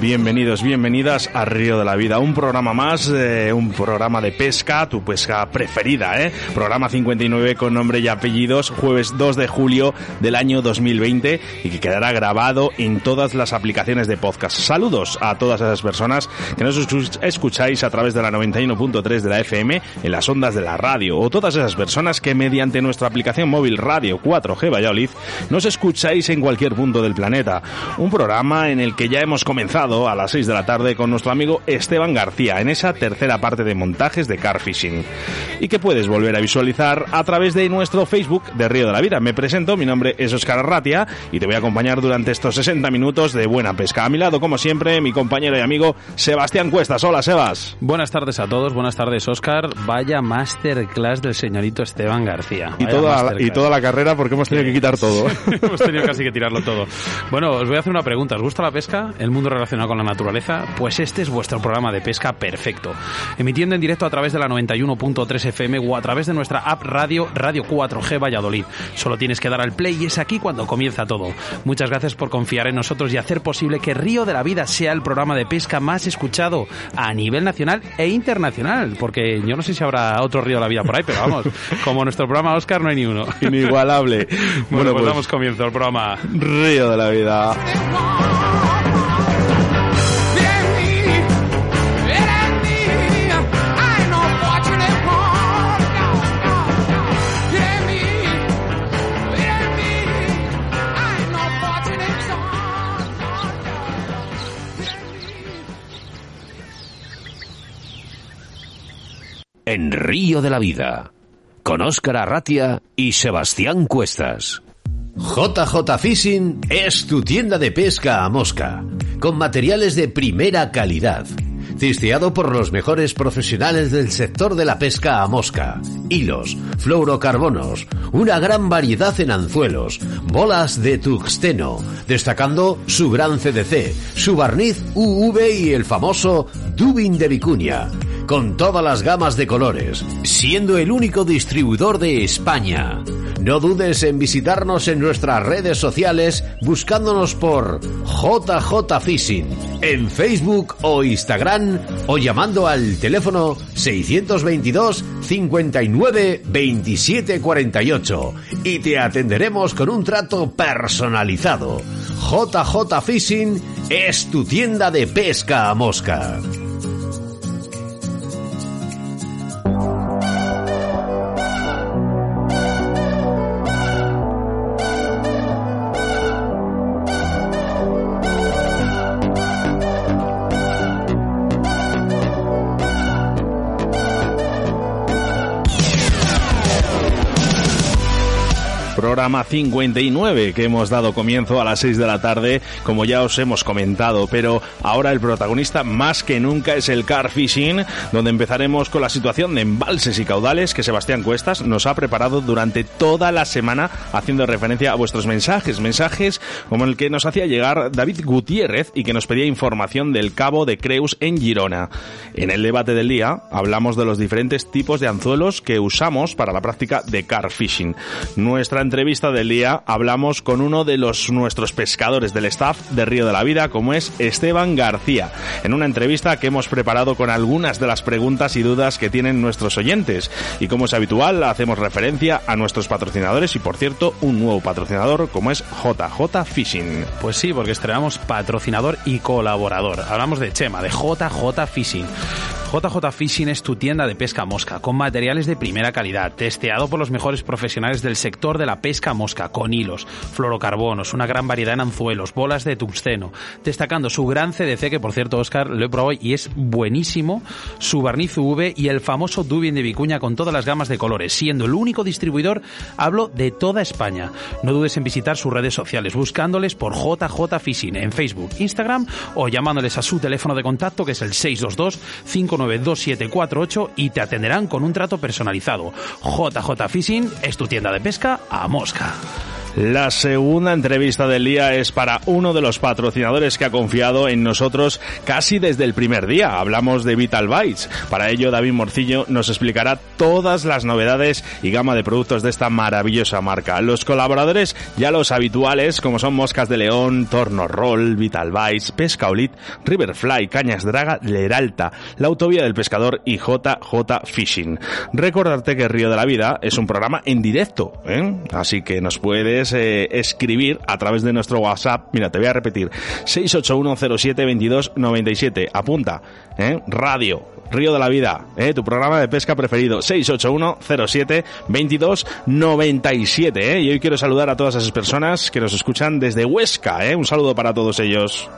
Bienvenidos, bienvenidas a Río de la Vida, un programa más, eh, un programa de pesca, tu pesca preferida, ¿eh? Programa 59 con nombre y apellidos, jueves 2 de julio del año 2020 y que quedará grabado en todas las aplicaciones de podcast. Saludos a todas esas personas que nos escuch- escucháis a través de la 91.3 de la FM en las ondas de la radio o todas esas personas que mediante nuestra aplicación móvil Radio 4G Valladolid nos escucháis en cualquier punto del planeta. Un programa en el que ya hemos comenzado a las 6 de la tarde con nuestro amigo Esteban García en esa tercera parte de montajes de car fishing y que puedes volver a visualizar a través de nuestro Facebook de Río de la Vida. Me presento, mi nombre es Oscar Arratia y te voy a acompañar durante estos 60 minutos de buena pesca. A mi lado, como siempre, mi compañero y amigo Sebastián Cuestas. Hola, Sebas. Buenas tardes a todos, buenas tardes Oscar. Vaya masterclass del señorito Esteban García. Y toda, y toda la carrera porque hemos tenido que quitar todo. Hemos tenido casi que tirarlo todo. Bueno, os voy a hacer una pregunta. ¿Os gusta la pesca? ¿El mundo relacionado con la naturaleza? Pues este es vuestro programa de pesca perfecto. Emitiendo en directo a través de la 91.3 FM o a través de nuestra app radio Radio 4G Valladolid. Solo tienes que dar al play y es aquí cuando comienza todo. Muchas gracias por confiar en nosotros y hacer posible que Río de la Vida sea el programa de pesca más escuchado a nivel nacional e internacional. Porque yo no sé si habrá otro Río de la Vida por ahí, pero vamos, como nuestro programa Oscar no hay ni uno. Inigualable. Bueno, pues damos comienzo al programa. Río de la Vida. En Río de la Vida con Óscar Arratia y Sebastián Cuestas. JJ Fishing es tu tienda de pesca a mosca, con materiales de primera calidad. Cisteado por los mejores profesionales del sector de la pesca a mosca. Hilos, fluorocarbonos, una gran variedad en anzuelos, bolas de tuxteno, destacando su gran CDC, su barniz UV y el famoso Dubin de Vicuña con todas las gamas de colores, siendo el único distribuidor de España. No dudes en visitarnos en nuestras redes sociales buscándonos por JJ Fishing en Facebook o Instagram o llamando al teléfono 622 59 27 48 y te atenderemos con un trato personalizado. JJ Fishing es tu tienda de pesca a mosca. Programa 59 que hemos dado comienzo a las 6 de la tarde, como ya os hemos comentado, pero ahora el protagonista más que nunca es el car fishing, donde empezaremos con la situación de embalses y caudales que Sebastián Cuestas nos ha preparado durante toda la semana haciendo referencia a vuestros mensajes, mensajes como el que nos hacía llegar David Gutiérrez y que nos pedía información del cabo de Creus en Girona. En el debate del día hablamos de los diferentes tipos de anzuelos que usamos para la práctica de car fishing. Nuestra entrevista del día hablamos con uno de los nuestros pescadores del staff de Río de la Vida, como es Esteban García, en una entrevista que hemos preparado con algunas de las preguntas y dudas que tienen nuestros oyentes. Y como es habitual, hacemos referencia a nuestros patrocinadores y, por cierto, un nuevo patrocinador como es JJ Fishing. Pues sí, porque estrenamos patrocinador y colaborador. Hablamos de Chema, de JJ Fishing. JJ Fishing es tu tienda de pesca mosca, con materiales de primera calidad, testeado por los mejores profesionales del sector de la pesca mosca, con hilos, fluorocarbonos, una gran variedad en anzuelos, bolas de tungsteno, destacando su gran CDC, que por cierto, Oscar, lo he probado y es buenísimo, su barniz UV y el famoso Dubin de Vicuña con todas las gamas de colores, siendo el único distribuidor, hablo de toda España. No dudes en visitar sus redes sociales, buscándoles por JJ Fishing en Facebook, Instagram o llamándoles a su teléfono de contacto, que es el 622 5 659-2748 y te atenderán con un trato personalizado. JJ Fishing es tu tienda de pesca a mosca. Yeah. La segunda entrevista del día es para uno de los patrocinadores que ha confiado en nosotros casi desde el primer día. Hablamos de Vital Bites. Para ello, David Morcillo nos explicará todas las novedades y gama de productos de esta maravillosa marca. Los colaboradores, ya los habituales, como son Moscas de León, Torno Roll, Vital Bites, Pesca Olit, Riverfly, Cañas Draga, Leralta, la Autovía del Pescador y JJ Fishing. Recordarte que Río de la Vida es un programa en directo, ¿eh? así que nos puedes eh, escribir a través de nuestro WhatsApp. Mira, te voy a repetir. 681072297. Apunta, ¿eh? Radio, Río de la Vida, ¿eh? tu programa de pesca preferido. 681072297. ¿eh? Y hoy quiero saludar a todas esas personas que nos escuchan desde Huesca. ¿eh? Un saludo para todos ellos.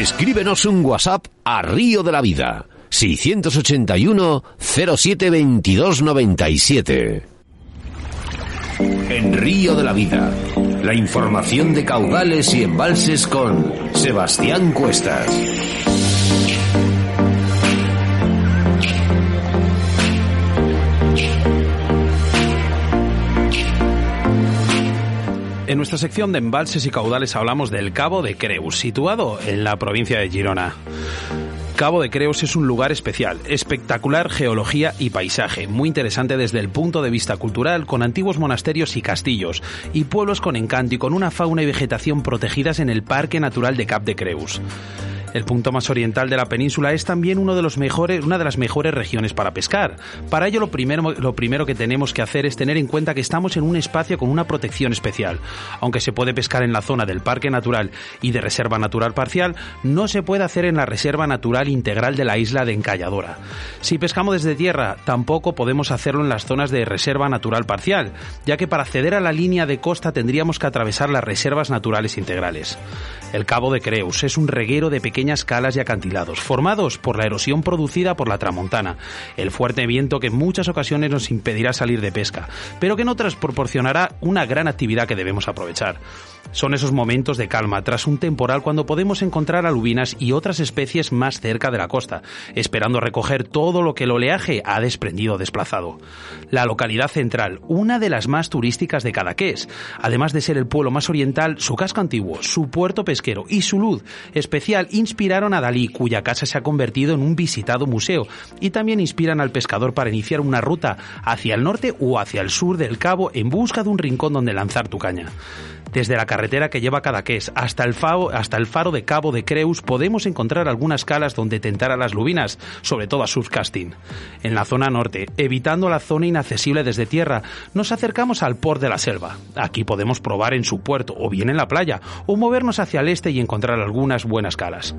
Escríbenos un WhatsApp a Río de la Vida. 681 07 22 97. En Río de la Vida, la información de caudales y embalses con Sebastián Cuestas. Nuestra sección de embalses y caudales hablamos del Cabo de Creus, situado en la provincia de Girona. Cabo de Creus es un lugar especial, espectacular geología y paisaje, muy interesante desde el punto de vista cultural, con antiguos monasterios y castillos, y pueblos con encanto y con una fauna y vegetación protegidas en el Parque Natural de Cap de Creus. El punto más oriental de la península es también uno de los mejores, una de las mejores regiones para pescar. Para ello, lo primero, lo primero que tenemos que hacer es tener en cuenta que estamos en un espacio con una protección especial. Aunque se puede pescar en la zona del Parque Natural y de Reserva Natural Parcial, no se puede hacer en la Reserva Natural Integral de la isla de Encalladora. Si pescamos desde tierra, tampoco podemos hacerlo en las zonas de Reserva Natural Parcial, ya que para acceder a la línea de costa tendríamos que atravesar las reservas naturales integrales. El Cabo de Creus es un reguero de pequeñas calas y acantilados, formados por la erosión producida por la tramontana, el fuerte viento que en muchas ocasiones nos impedirá salir de pesca, pero que en otras proporcionará una gran actividad que debemos aprovechar. Son esos momentos de calma tras un temporal cuando podemos encontrar alubinas y otras especies más cerca de la costa, esperando recoger todo lo que el oleaje ha desprendido o desplazado. La localidad central, una de las más turísticas de Cadaqués, además de ser el pueblo más oriental, su casco antiguo, su puerto pesquero y su luz especial inspiraron a Dalí, cuya casa se ha convertido en un visitado museo, y también inspiran al pescador para iniciar una ruta hacia el norte o hacia el sur del cabo en busca de un rincón donde lanzar tu caña. Desde la carretera que lleva Cadaqués hasta el, hasta el faro de Cabo de Creus podemos encontrar algunas calas donde tentar a las lubinas, sobre todo a surfcasting. En la zona norte, evitando la zona inaccesible desde tierra, nos acercamos al port de la selva. Aquí podemos probar en su puerto o bien en la playa, o movernos hacia el este y encontrar algunas buenas calas.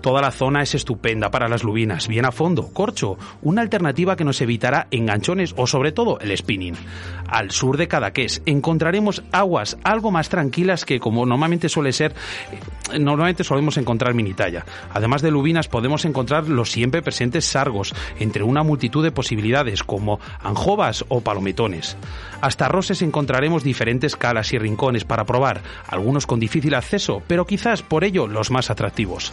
Toda la zona es estupenda para las lubinas, bien a fondo, corcho, una alternativa que nos evitará enganchones o sobre todo el spinning. Al sur de Cadaqués encontraremos aguas algo más tranquilas que como normalmente suele ser, eh, normalmente solemos encontrar minitalla. Además de lubinas podemos encontrar los siempre presentes sargos, entre una multitud de posibilidades como anjovas o palometones. Hasta Roses encontraremos diferentes calas y rincones para probar, algunos con difícil acceso, pero quizás por ello los más atractivos.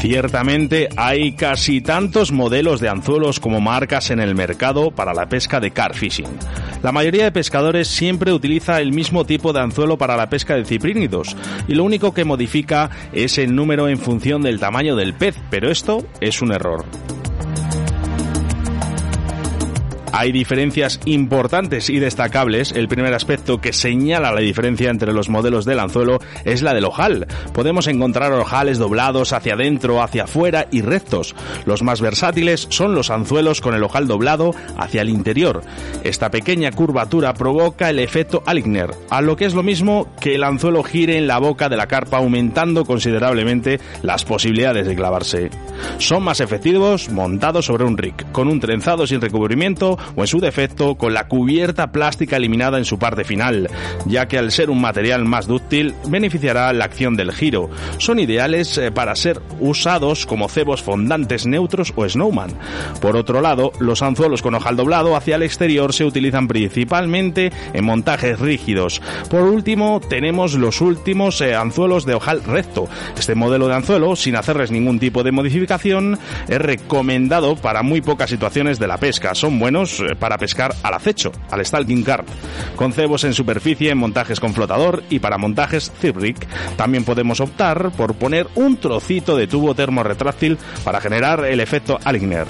Ciertamente hay casi tantos modelos de anzuelos como marcas en el mercado para la pesca de car fishing. La mayoría de pescadores siempre utiliza el mismo tipo de anzuelo para la pesca de ciprínidos y lo único que modifica es el número en función del tamaño del pez, pero esto es un error. Hay diferencias importantes y destacables. El primer aspecto que señala la diferencia entre los modelos del anzuelo es la del ojal. Podemos encontrar ojales doblados hacia adentro, hacia afuera y rectos. Los más versátiles son los anzuelos con el ojal doblado hacia el interior. Esta pequeña curvatura provoca el efecto Aligner, a lo que es lo mismo que el anzuelo gire en la boca de la carpa aumentando considerablemente las posibilidades de clavarse. Son más efectivos montados sobre un rig, con un trenzado sin recubrimiento o en su defecto con la cubierta plástica eliminada en su parte final, ya que al ser un material más dúctil beneficiará la acción del giro. Son ideales eh, para ser usados como cebos fondantes neutros o snowman. Por otro lado, los anzuelos con ojal doblado hacia el exterior se utilizan principalmente en montajes rígidos. Por último, tenemos los últimos eh, anzuelos de ojal recto. Este modelo de anzuelo, sin hacerles ningún tipo de modificación, es recomendado para muy pocas situaciones de la pesca. Son buenos eh, para pescar al acecho, al stalking carp, con cebos en superficie, en montajes con flotador y para montajes zip rig. También podemos optar por poner un trocito de tubo termorretráctil para generar el efecto Aligner.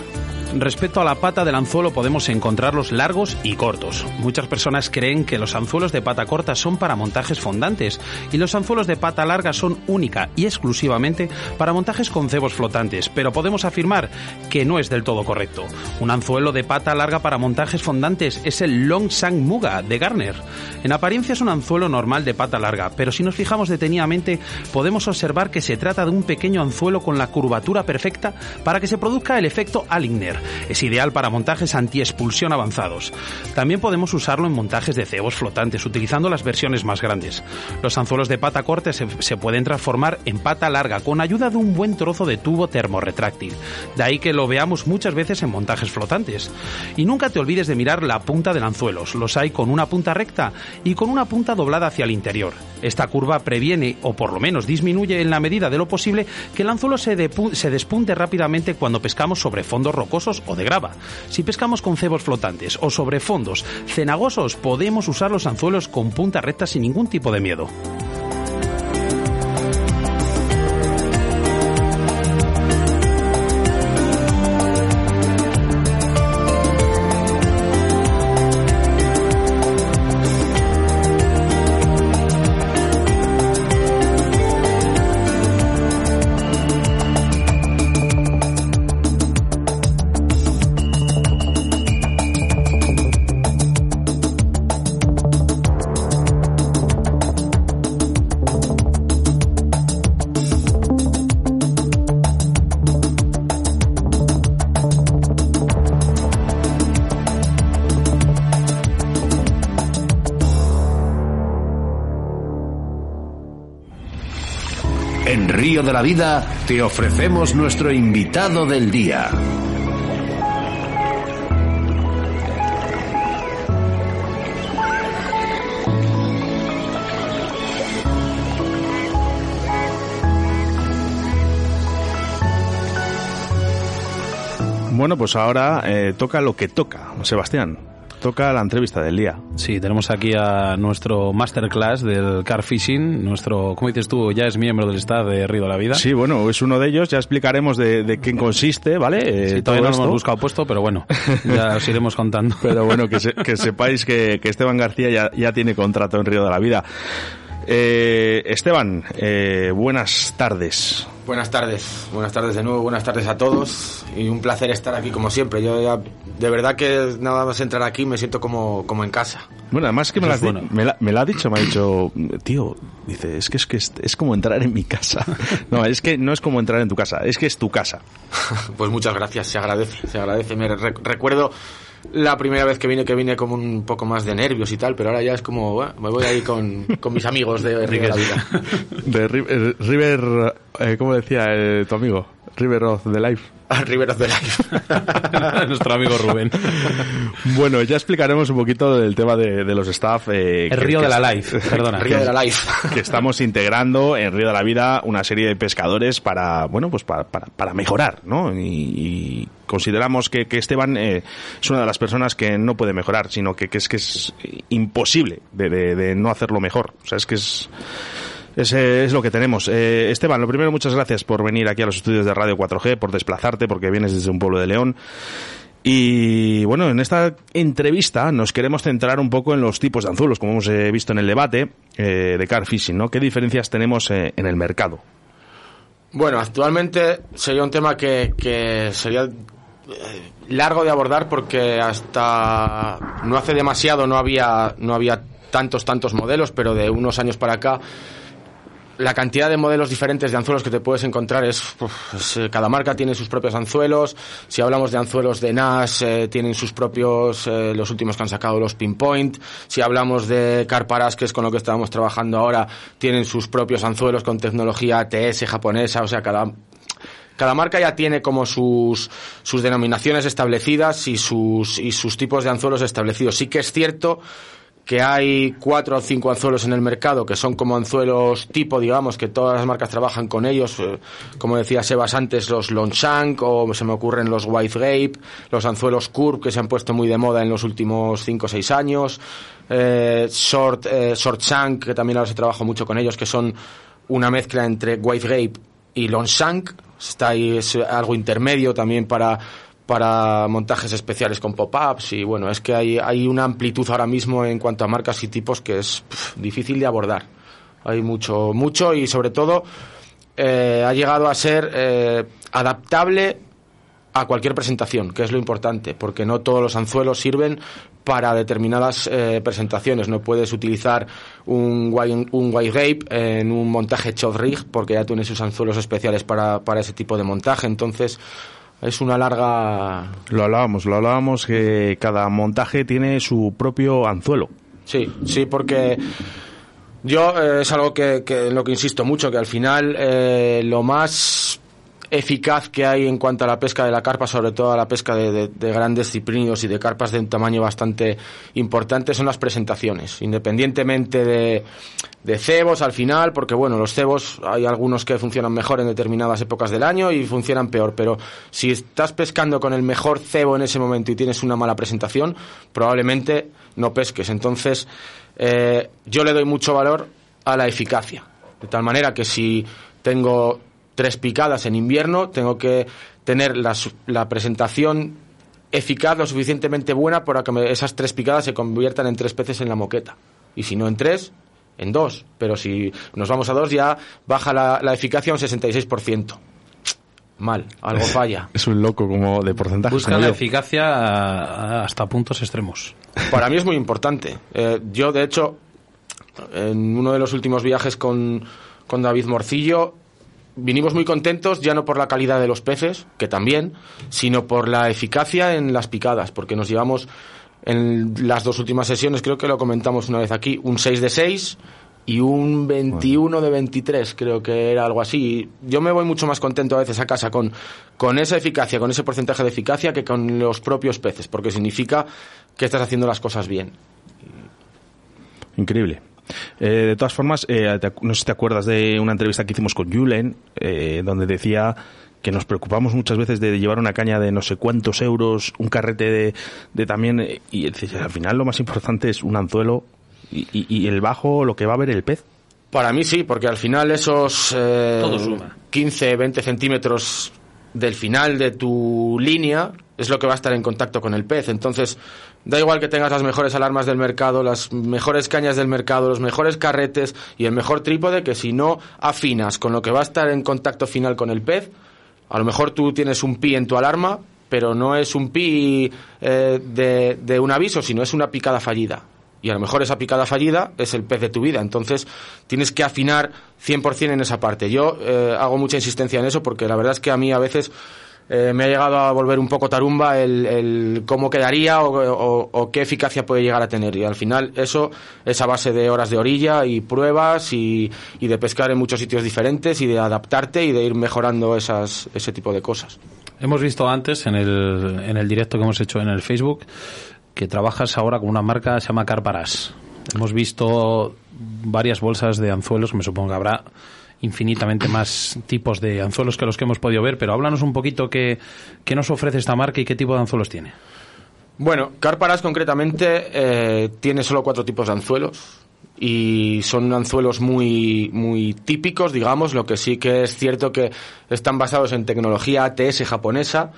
Respecto a la pata del anzuelo podemos encontrarlos largos y cortos. Muchas personas creen que los anzuelos de pata corta son para montajes fondantes y los anzuelos de pata larga son única y exclusivamente para montajes con cebos flotantes, pero podemos afirmar que no es del todo correcto. Un anzuelo de pata larga para montajes fondantes es el Long Sang Muga de Garner. En apariencia es un anzuelo normal de pata larga, pero si nos fijamos detenidamente podemos observar que se trata de un pequeño anzuelo con la curvatura perfecta para que se produzca el efecto Aligner. Es ideal para montajes anti-expulsión avanzados. También podemos usarlo en montajes de cebos flotantes, utilizando las versiones más grandes. Los anzuelos de pata corta se, pueden transformar en pata larga con ayuda de un buen trozo de tubo termorretráctil. De ahí que lo veamos muchas veces en montajes flotantes. Y nunca te olvides de mirar la punta del anzuelo. Los hay con una punta recta y con una punta doblada hacia el interior. Esta curva previene, o por lo menos disminuye en la medida de lo posible, que el anzuelo se despunte rápidamente cuando pescamos sobre fondos rocosos o de grava. Si pescamos con cebos flotantes o sobre fondos cenagosos, podemos usar los anzuelos con punta recta sin ningún tipo de miedo. La Vida te ofrecemos nuestro invitado del día. Bueno, pues ahora eh, toca lo que toca, Sebastián. Toca la entrevista del día. Sí, tenemos aquí a nuestro masterclass del car fishing. Nuestro, como dices tú, ya es miembro del staff de Río de la Vida. Sí, bueno, es uno de ellos. Ya explicaremos de, de qué consiste, ¿vale? Eh, Sí, todo todavía no lo hemos buscado puesto, pero bueno, ya os iremos contando. Pero bueno, que, se- que sepáis que, que Esteban García ya, ya tiene contrato en Río de la Vida. Eh, Esteban, eh, buenas tardes. Buenas tardes, buenas tardes de nuevo, buenas tardes a todos y un placer estar aquí como siempre. Yo ya, de verdad que nada más entrar aquí me siento como, como en casa. Bueno, además que me, la es has di- bueno. me la, me la ha dicho, me ha dicho, tío, dice, es que es, que es, es como entrar en mi casa. No, es que no es como entrar en tu casa, es que es tu casa. Pues muchas gracias, se agradece, se agradece. Me re- recuerdo la primera vez que vine que vine como un poco más de nervios y tal, pero ahora ya es como, bueno, me voy ahí con, con mis amigos de Río de eh, River, eh, ¿cómo decía eh, tu amigo? River of the Life. River of the Life. Nuestro amigo Rubén. Bueno, ya explicaremos un poquito del tema de, de los staff. eh, El que- Río que de la Life, perdona. Río de la Life. que estamos integrando en Río de la Vida una serie de pescadores para, bueno, pues para, para, para mejorar, ¿no? Y, y consideramos que, que Esteban eh, es una de las personas que no puede mejorar, sino que, que es que es imposible de, de- de no hacerlo mejor. O sea, es que es... Es, lo que tenemos. Eh, Esteban, lo primero, muchas gracias por venir aquí a los estudios de Radio 4G, por desplazarte, porque vienes desde un pueblo de León. Y bueno, en esta entrevista nos queremos centrar un poco en los tipos de anzuelos, como hemos eh, visto en el debate eh, de car fishing, ¿no? ¿Qué diferencias tenemos eh, en el mercado? Bueno, actualmente sería un tema que, que sería largo de abordar porque hasta no hace demasiado no había, no había tantos, tantos modelos, pero de unos años para acá la cantidad de modelos diferentes de anzuelos que te puedes encontrar es, eh, cada marca tiene sus propios anzuelos. Si hablamos de anzuelos de NAS, eh, tienen sus propios, eh, los últimos que han sacado los Pinpoint. Si hablamos de Carparas, que es con lo que estábamos trabajando ahora, tienen sus propios anzuelos con tecnología ATS japonesa, o sea, cada cada marca ya tiene como sus, sus denominaciones establecidas y sus, y sus tipos de anzuelos establecidos. Sí que es cierto que hay cuatro o cinco anzuelos en el mercado que son como anzuelos tipo, digamos, que todas las marcas trabajan con ellos, eh, como decía Sebas antes, los Longshank o se me ocurren los White Grape, los anzuelos Curve que se han puesto muy de moda en los últimos cinco o seis años, eh, Short, eh, Short Shank, que también ahora se trabaja mucho con ellos, que son una mezcla entre White Grape y Longshank, está ahí, es algo intermedio también para para montajes especiales con pop-ups y bueno, es que hay, hay una amplitud ahora mismo en cuanto a marcas y tipos que es pf, difícil de abordar. Hay mucho, mucho y sobre todo eh, ha llegado a ser eh, adaptable a cualquier presentación, que es lo importante, porque no todos los anzuelos sirven para determinadas eh, presentaciones. No puedes utilizar un white, un white grape en un montaje shot rig, porque ya tienes sus anzuelos especiales para, para ese tipo de montaje. Entonces, es una larga Lo hablábamos, lo hablábamos que cada montaje tiene su propio anzuelo. Sí, sí, porque yo eh, es algo que, que en lo que insisto mucho, que al final eh, lo más eficaz que hay en cuanto a la pesca de la carpa, sobre todo a la pesca de, de- de grandes ciprínidos y de carpas de un tamaño bastante importante, son las presentaciones, independientemente de, de cebos al final, porque bueno, los cebos hay algunos que funcionan mejor en determinadas épocas del año y funcionan peor, pero si estás pescando con el mejor cebo en ese momento y tienes una mala presentación, probablemente no pesques. Entonces, eh, yo le doy mucho valor a la eficacia, de tal manera que si tengo tres picadas en invierno, tengo que tener la, su- la presentación eficaz lo suficientemente buena para que me- esas tres picadas se conviertan en tres peces en la moqueta. Y si no en tres, en dos. Pero si nos vamos a dos, ya baja la, la eficacia a un 66%. Mal, algo falla. Es un loco como de porcentaje. Busca la yo. eficacia a- hasta puntos extremos. Para mí es muy importante. Eh, yo, de hecho, en uno de los últimos viajes con, con David Morcillo, vinimos muy contentos, ya no por la calidad de los peces, que también, sino por la eficacia en las picadas, porque nos llevamos en las dos últimas sesiones, creo que lo comentamos una vez aquí, un 6 de 6 y un 21 de 23, creo que era algo así. Yo me voy mucho más contento a veces a casa con, con esa eficacia, con ese porcentaje de eficacia, que con los propios peces, porque significa que estás haciendo las cosas bien. Increíble. Eh, de todas formas, eh, te no sé si te acuerdas de una entrevista que hicimos con Julen, eh, donde decía que nos preocupamos muchas veces de llevar una caña de no sé cuántos euros, un carrete de, de también, eh, y al final lo más importante es un anzuelo y, y- y el bajo, lo que va a ver el pez. Para mí sí, porque al final esos eh, Todo suma. 15, 20 centímetros del final de tu línea es lo que va a estar en contacto con el pez. Entonces, da igual que tengas las mejores alarmas del mercado, las mejores cañas del mercado, los mejores carretes y el mejor trípode, que si no afinas con lo que va a estar en contacto final con el pez, a lo mejor tú tienes un pi en tu alarma, pero no es un pi eh, de, un aviso, sino es una picada fallida. Y a lo mejor esa picada fallida es el pez de tu vida. Entonces tienes que afinar 100% en esa parte. Yo eh, hago mucha insistencia en eso porque la verdad es que a mí a veces eh, me ha llegado a volver un poco tarumba el, cómo quedaría o, qué eficacia puede llegar a tener. Y al final eso es a base de horas de orilla y pruebas y, de pescar en muchos sitios diferentes y de adaptarte y de ir mejorando esas, ese tipo de cosas. Hemos visto antes en el, en el directo que hemos hecho en el Facebook que trabajas ahora con una marca que se llama Carparas. Hemos visto varias bolsas de anzuelos, me supongo que habrá infinitamente más tipos de anzuelos que los que hemos podido ver, pero háblanos un poquito qué, qué nos ofrece esta marca y qué tipo de anzuelos tiene. Bueno, Carparas concretamente eh, tiene solo cuatro tipos de anzuelos y son anzuelos muy, muy típicos, digamos, lo que sí que es cierto que están basados en tecnología ATS japonesa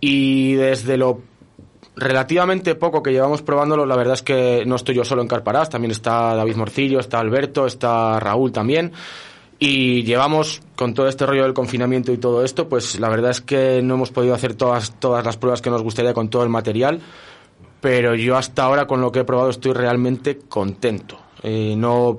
y desde lo relativamente poco que llevamos probándolo, la verdad es que no estoy yo solo en Carparas, también está David Morcillo, está Alberto, está Raúl también. Y llevamos con todo este rollo del confinamiento y todo esto, pues la verdad es que no hemos podido hacer todas, todas las pruebas que nos gustaría con todo el material, pero yo hasta ahora con lo que he probado estoy realmente contento. Eh, no,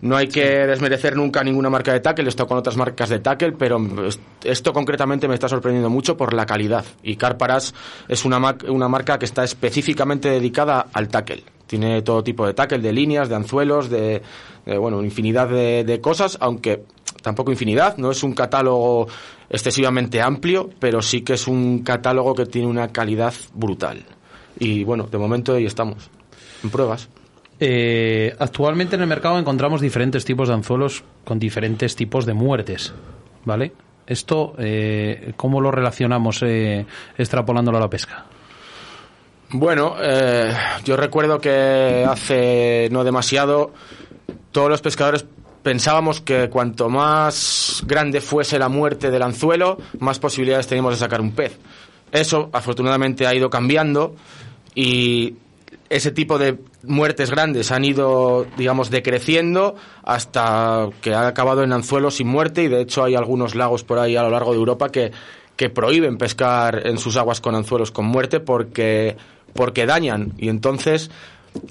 no hay que desmerecer nunca ninguna marca de tackle, he estado con otras marcas de tackle, pero est- esto concretamente me está sorprendiendo mucho por la calidad. Y Carparas es una, una marca que está específicamente dedicada al tackle. Tiene todo tipo de tackle, de líneas, de anzuelos, de, de, bueno, infinidad de cosas, aunque tampoco infinidad, no es un catálogo excesivamente amplio, pero sí que es un catálogo que tiene una calidad brutal. Y bueno, de momento ahí estamos, en pruebas. Eh, actualmente en el mercado encontramos diferentes tipos de anzuelos con diferentes tipos de muertes, ¿vale? Esto, eh, ¿cómo lo relacionamos eh, extrapolándolo a la pesca? Bueno, yo recuerdo que hace no demasiado todos los pescadores pensábamos que cuanto más grande fuese la muerte del anzuelo, más posibilidades teníamos de sacar un pez. Eso afortunadamente ha ido cambiando y ese tipo de muertes grandes han ido, digamos, decreciendo hasta que ha acabado en anzuelos sin muerte y de hecho hay algunos lagos por ahí a lo largo de Europa que, que prohíben pescar en sus aguas con anzuelos con muerte porque, porque dañan y entonces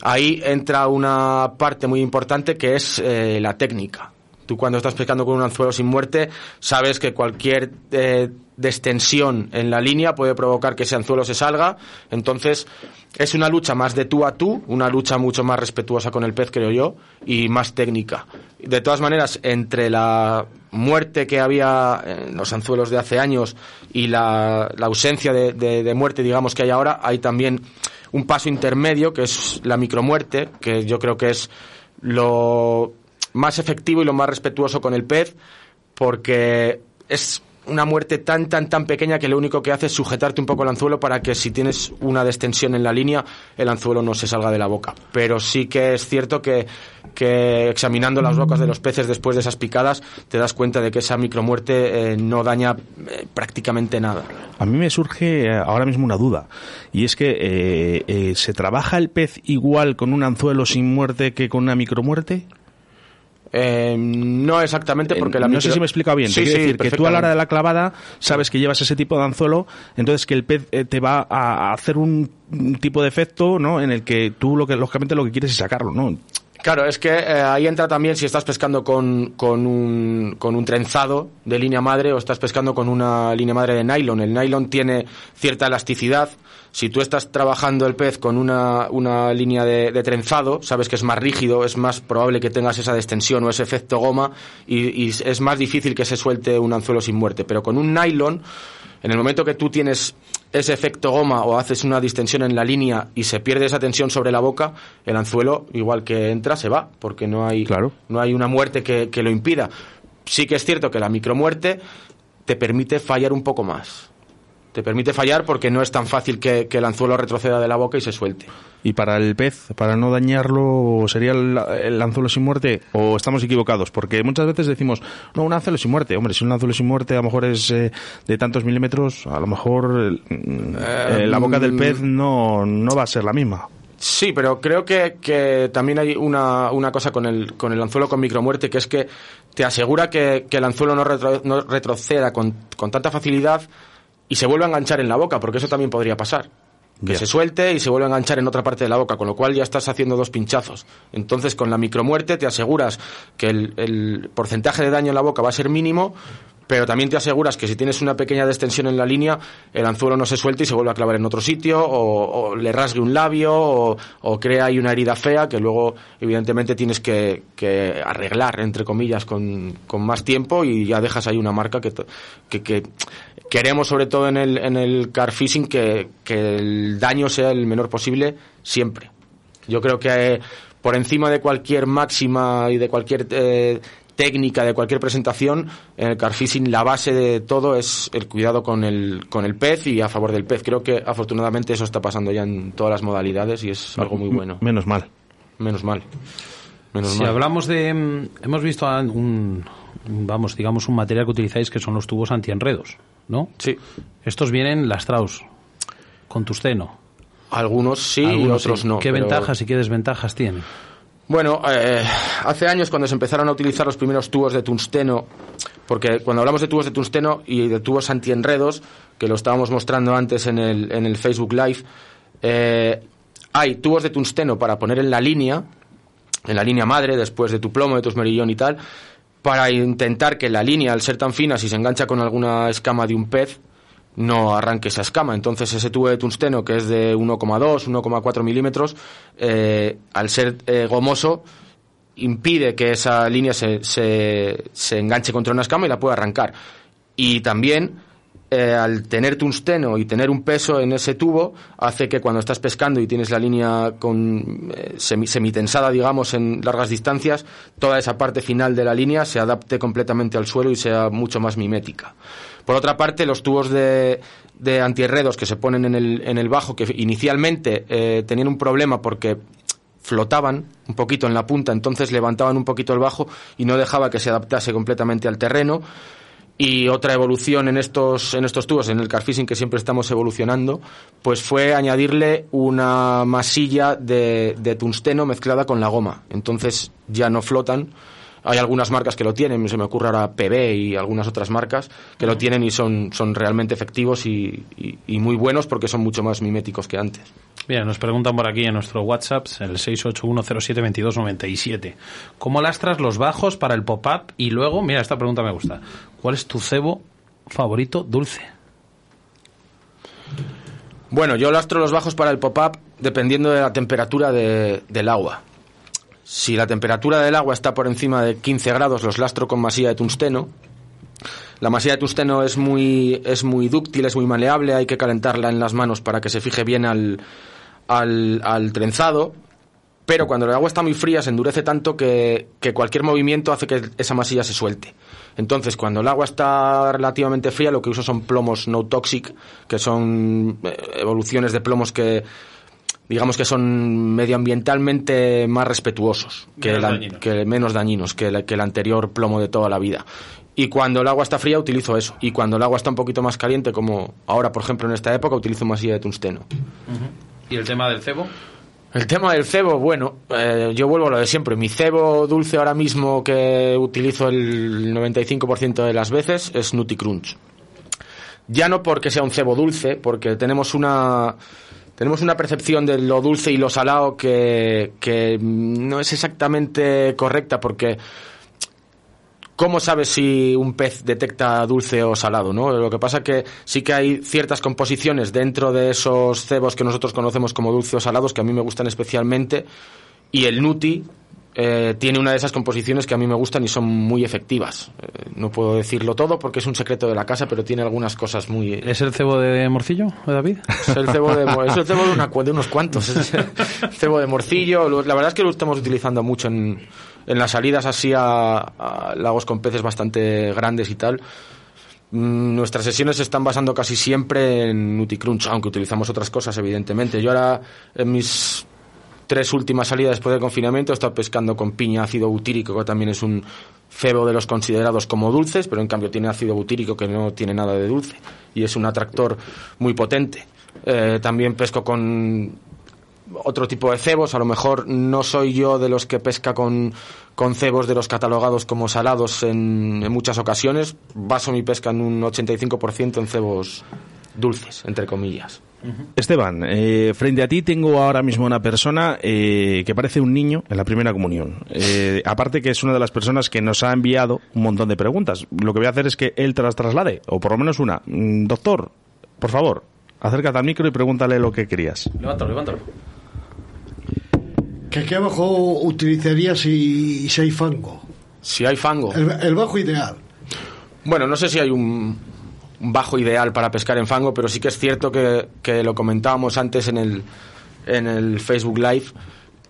ahí entra una parte muy importante que es eh, la técnica. Tú cuando estás pescando con un anzuelo sin muerte sabes que cualquier eh, destensión en la línea puede provocar que ese anzuelo se salga. Entonces es una lucha más de tú a tú, una lucha mucho más respetuosa con el pez, creo yo, y más técnica. De todas maneras, entre la muerte que había en los anzuelos de hace años y la, ausencia de- de muerte, digamos, que hay ahora, hay también un paso intermedio, que es la micromuerte, que yo creo que es lo más efectivo y lo más respetuoso con el pez, porque es una muerte tan, tan, tan pequeña que lo único que hace es sujetarte un poco el anzuelo para que si tienes una destensión en la línea, el anzuelo no se salga de la boca. Pero sí que es cierto que, que examinando las bocas de los peces después de esas picadas, te das cuenta de que esa micromuerte eh, no daña eh, prácticamente nada. A mí me surge eh, ahora mismo una duda, y es que eh, eh, ¿se trabaja el pez igual con un anzuelo sin muerte que con una micromuerte? Eh, no exactamente porque la no micro- sé si me he explicado bien. Sí, Te sí, decir que tú a la hora de la clavada sabes que llevas ese tipo de anzuelo, entonces que el pez eh, te va a hacer un, un tipo de efecto, ¿no? En el que tú lo que lógicamente lo que quieres es sacarlo, ¿no? Claro, es que eh, ahí entra también si estás pescando con, con, un, con un trenzado de línea madre o estás pescando con una línea madre de nylon. El nylon tiene cierta elasticidad. Si tú estás trabajando el pez con una, una línea de, de trenzado, sabes que es más rígido, es más probable que tengas esa destensión o ese efecto goma y, y es más difícil que se suelte un anzuelo sin muerte. Pero con un nylon, en el momento que tú tienes ese efecto goma o haces una distensión en la línea y se pierde esa tensión sobre la boca, el anzuelo, igual que entra, se va, porque no hay, Claro. no hay una muerte que, que lo impida. Sí que es cierto que la micromuerte te permite fallar un poco más. Te permite fallar porque no es tan fácil que, que el anzuelo retroceda de la boca y se suelte. Y para el pez, para no dañarlo, ¿sería el, el anzuelo sin muerte? ¿O estamos equivocados? Porque muchas veces decimos, no, un anzuelo sin muerte. Hombre, si un anzuelo sin muerte a lo mejor es eh, de tantos milímetros, a lo mejor eh, la boca del pez no, no va a ser la misma. Sí, pero creo que, que también hay una, una cosa con el, con el anzuelo con micromuerte, que es que te asegura que, que el anzuelo no, retro- no retroceda con, con tanta facilidad y se vuelve a enganchar en la boca, porque eso también podría pasar. Que se suelte y se vuelve a enganchar en otra parte de la boca, con lo cual ya estás haciendo dos pinchazos. Entonces, con la micromuerte te aseguras que el, el porcentaje de daño en la boca va a ser mínimo, pero también te aseguras que si tienes una pequeña destensión en la línea, el anzuelo no se suelta y se vuelve a clavar en otro sitio, o, o le rasgue un labio, o, o crea ahí una herida fea que luego, evidentemente, tienes que, que arreglar, entre comillas, con, con más tiempo y ya dejas ahí una marca que, que queremos, sobre todo en el, en el car fishing, que, que el daño sea el menor posible siempre. Yo creo que eh, por encima de cualquier máxima y de cualquier eh, técnica, de cualquier presentación, en el carfishing la base de todo es el cuidado con el, con el pez y a favor del pez. Creo que afortunadamente eso está pasando ya en todas las modalidades y es algo muy bueno. Menos mal. Menos mal. Menos Si mal. hablamos de... mm, Hemos visto un, vamos, digamos, un material que utilizáis que son los tubos antienredos, ¿no? Sí. Estos vienen lastrados con tusteno. Algunos sí y otros sí. no. ¿Qué pero- ventajas y qué desventajas tienen? Bueno, eh, hace años cuando se empezaron a utilizar los primeros tubos de tungsteno, porque cuando hablamos de tubos de tungsteno y de tubos antienredos, que lo estábamos mostrando antes en el, en el Facebook Live, eh, hay tubos de tungsteno para poner en la línea, en la línea madre, después de tu plomo, de tu esmerillón y tal, para intentar que la línea, al ser tan fina, si se engancha con alguna escama de un pez, no arranque esa escama. Entonces ese tubo de tungsteno, que es de 1,2, 1,4 milímetros, eh, al ser eh, gomoso, impide que esa línea se, se, se enganche contra una escama y la pueda arrancar. Y también, eh, al tener tungsteno y tener un peso en ese tubo, hace que cuando estás pescando y tienes la línea con eh, semi- semitensada, digamos, en largas distancias, toda esa parte final de la línea se adapte completamente al suelo y sea mucho más mimética. Por otra parte, los tubos de, de antierredos que se ponen en el, en el bajo, que inicialmente eh, tenían un problema porque flotaban un poquito en la punta, entonces levantaban un poquito el bajo y no dejaba que se adaptase completamente al terreno. Y otra evolución en estos, en estos tubos, en el carfishing que siempre estamos evolucionando, pues fue añadirle una masilla de, de tungsteno mezclada con la goma. Entonces ya no flotan. Hay algunas marcas que lo tienen, se me ocurre ahora PB y algunas otras marcas que lo tienen y son, son realmente efectivos y, y- y muy buenos porque son mucho más miméticos que antes. Bien, nos preguntan por aquí en nuestro WhatsApp, el 681072297. ¿Cómo lastras los bajos para el pop-up? Y luego, mira, esta pregunta me gusta. ¿Cuál es tu cebo favorito dulce? Bueno, yo lastro los bajos para el pop-up dependiendo de la temperatura de- del agua. Si la temperatura del agua está por encima de 15 grados, los lastro con masilla de tungsteno. La masilla de tungsteno es muy, es muy dúctil, es muy maleable, hay que calentarla en las manos para que se fije bien al, al, al trenzado. Pero cuando el agua está muy fría se endurece tanto que, que cualquier movimiento hace que esa masilla se suelte. Entonces, cuando el agua está relativamente fría, lo que uso son plomos no toxic, que son eh, evoluciones de plomos que, digamos que son medioambientalmente más respetuosos, que, Menos dañinos. que menos dañinos que el, que el anterior plomo de toda la vida. Y cuando el agua está fría utilizo eso. Y cuando el agua está un poquito más caliente, como ahora, por ejemplo, en esta época, utilizo masilla de tungsteno. ¿Y el tema del cebo? El tema del cebo, bueno, eh, yo vuelvo a lo de siempre. Mi cebo dulce ahora mismo que utilizo el 95% de las veces es Nutty Crunch. Ya no porque sea un cebo dulce, porque tenemos una tenemos una percepción de lo dulce y lo salado que, no es exactamente correcta porque ¿Cómo sabes si un pez detecta dulce o salado? ¿no? Lo que pasa que sí que hay ciertas composiciones dentro de esos cebos que nosotros conocemos como dulce o salados que a mí me gustan especialmente y el Nuti eh, tiene una de esas composiciones que a mí me gustan y son muy efectivas. Eh, no puedo decirlo todo porque es un secreto de la casa, pero tiene algunas cosas muy... ¿Es el cebo de morcillo, David? Es el cebo de, es el cebo de, una de unos cuantos. Es el cebo de morcillo. Lo- La verdad es que lo estamos utilizando mucho en, en las salidas así a, a lagos con peces bastante grandes y tal. Mm, Nuestras sesiones se están basando casi siempre en Nuticrunch, aunque utilizamos otras cosas, evidentemente. Yo ahora, en mis tres últimas salidas después del confinamiento, he estado pescando con piña ácido butírico, que también es un cebo de los considerados como dulces, pero en cambio tiene ácido butírico que no tiene nada de dulce y es un atractor muy potente. Eh, también pesco con otro tipo de cebos, a lo mejor no soy yo de los que pesca con, con cebos de los catalogados como salados en, en muchas ocasiones, baso mi pesca en un 85% en cebos dulces, entre comillas. Esteban, eh, frente a ti tengo ahora mismo una persona eh, que parece un niño en la primera comunión. Eh, aparte que es una de las personas que nos ha enviado un montón de preguntas. Lo que voy a hacer es que él te las traslade, o por lo menos una. Mm, Doctor, por favor, acércate al micro y pregúntale lo que querías. Levántalo, levántalo. ¿Qué, qué bajo utilizarías si, si hay fango? Si hay fango. El, el bajo ideal. Bueno, no sé si hay un bajo ideal para pescar en fango, pero sí que es cierto que, que lo comentábamos antes en el, en el Facebook Live,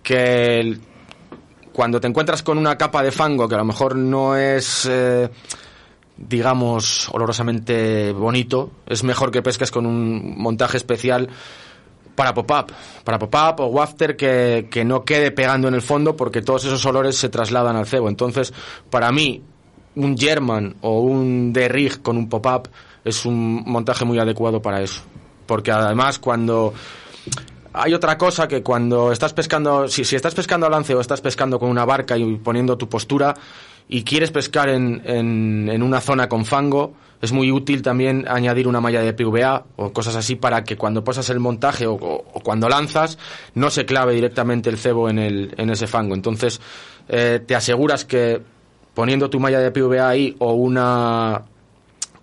que cuando te encuentras con una capa de fango que a lo mejor no es, eh, digamos, olorosamente bonito, es mejor que pesques con un montaje especial para pop-up, para pop-up o wafter que, que no quede pegando en el fondo porque todos esos olores se trasladan al cebo. Entonces, para mí, un German o un D-Rig con un pop-up es un montaje muy adecuado para eso. Porque además cuando... Hay otra cosa que cuando estás pescando, si, si estás pescando a lance o estás pescando con una barca y poniendo tu postura y quieres pescar en, en, una zona con fango, es muy útil también añadir una malla de PVA o cosas así para que cuando posas el montaje o, o- o cuando lanzas no se clave directamente el cebo en, el, en ese fango. Entonces eh, te aseguras que poniendo tu malla de PVA ahí o una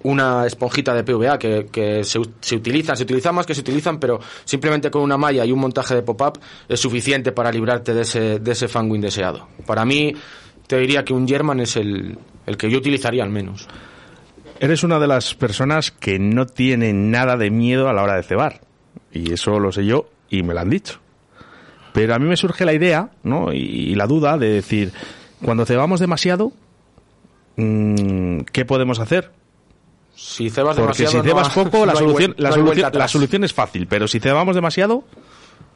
una esponjita de PVA que, se, se se utilizan más que se utilizan, pero simplemente con una malla y un montaje de pop-up es suficiente para librarte de ese, de ese fango indeseado. Para mí, te diría que un German es el, el que yo utilizaría al menos. Eres una de las personas que no tiene nada de miedo a la hora de cebar. Y eso lo sé yo y me lo han dicho. Pero a mí me surge la idea, ¿no? Y, y la duda de decir, cuando cebamos demasiado, mm, ¿qué podemos hacer? Si cebas Porque demasiado, si cebas poco, la, solución, la, no solución es fácil. Pero si cebamos demasiado,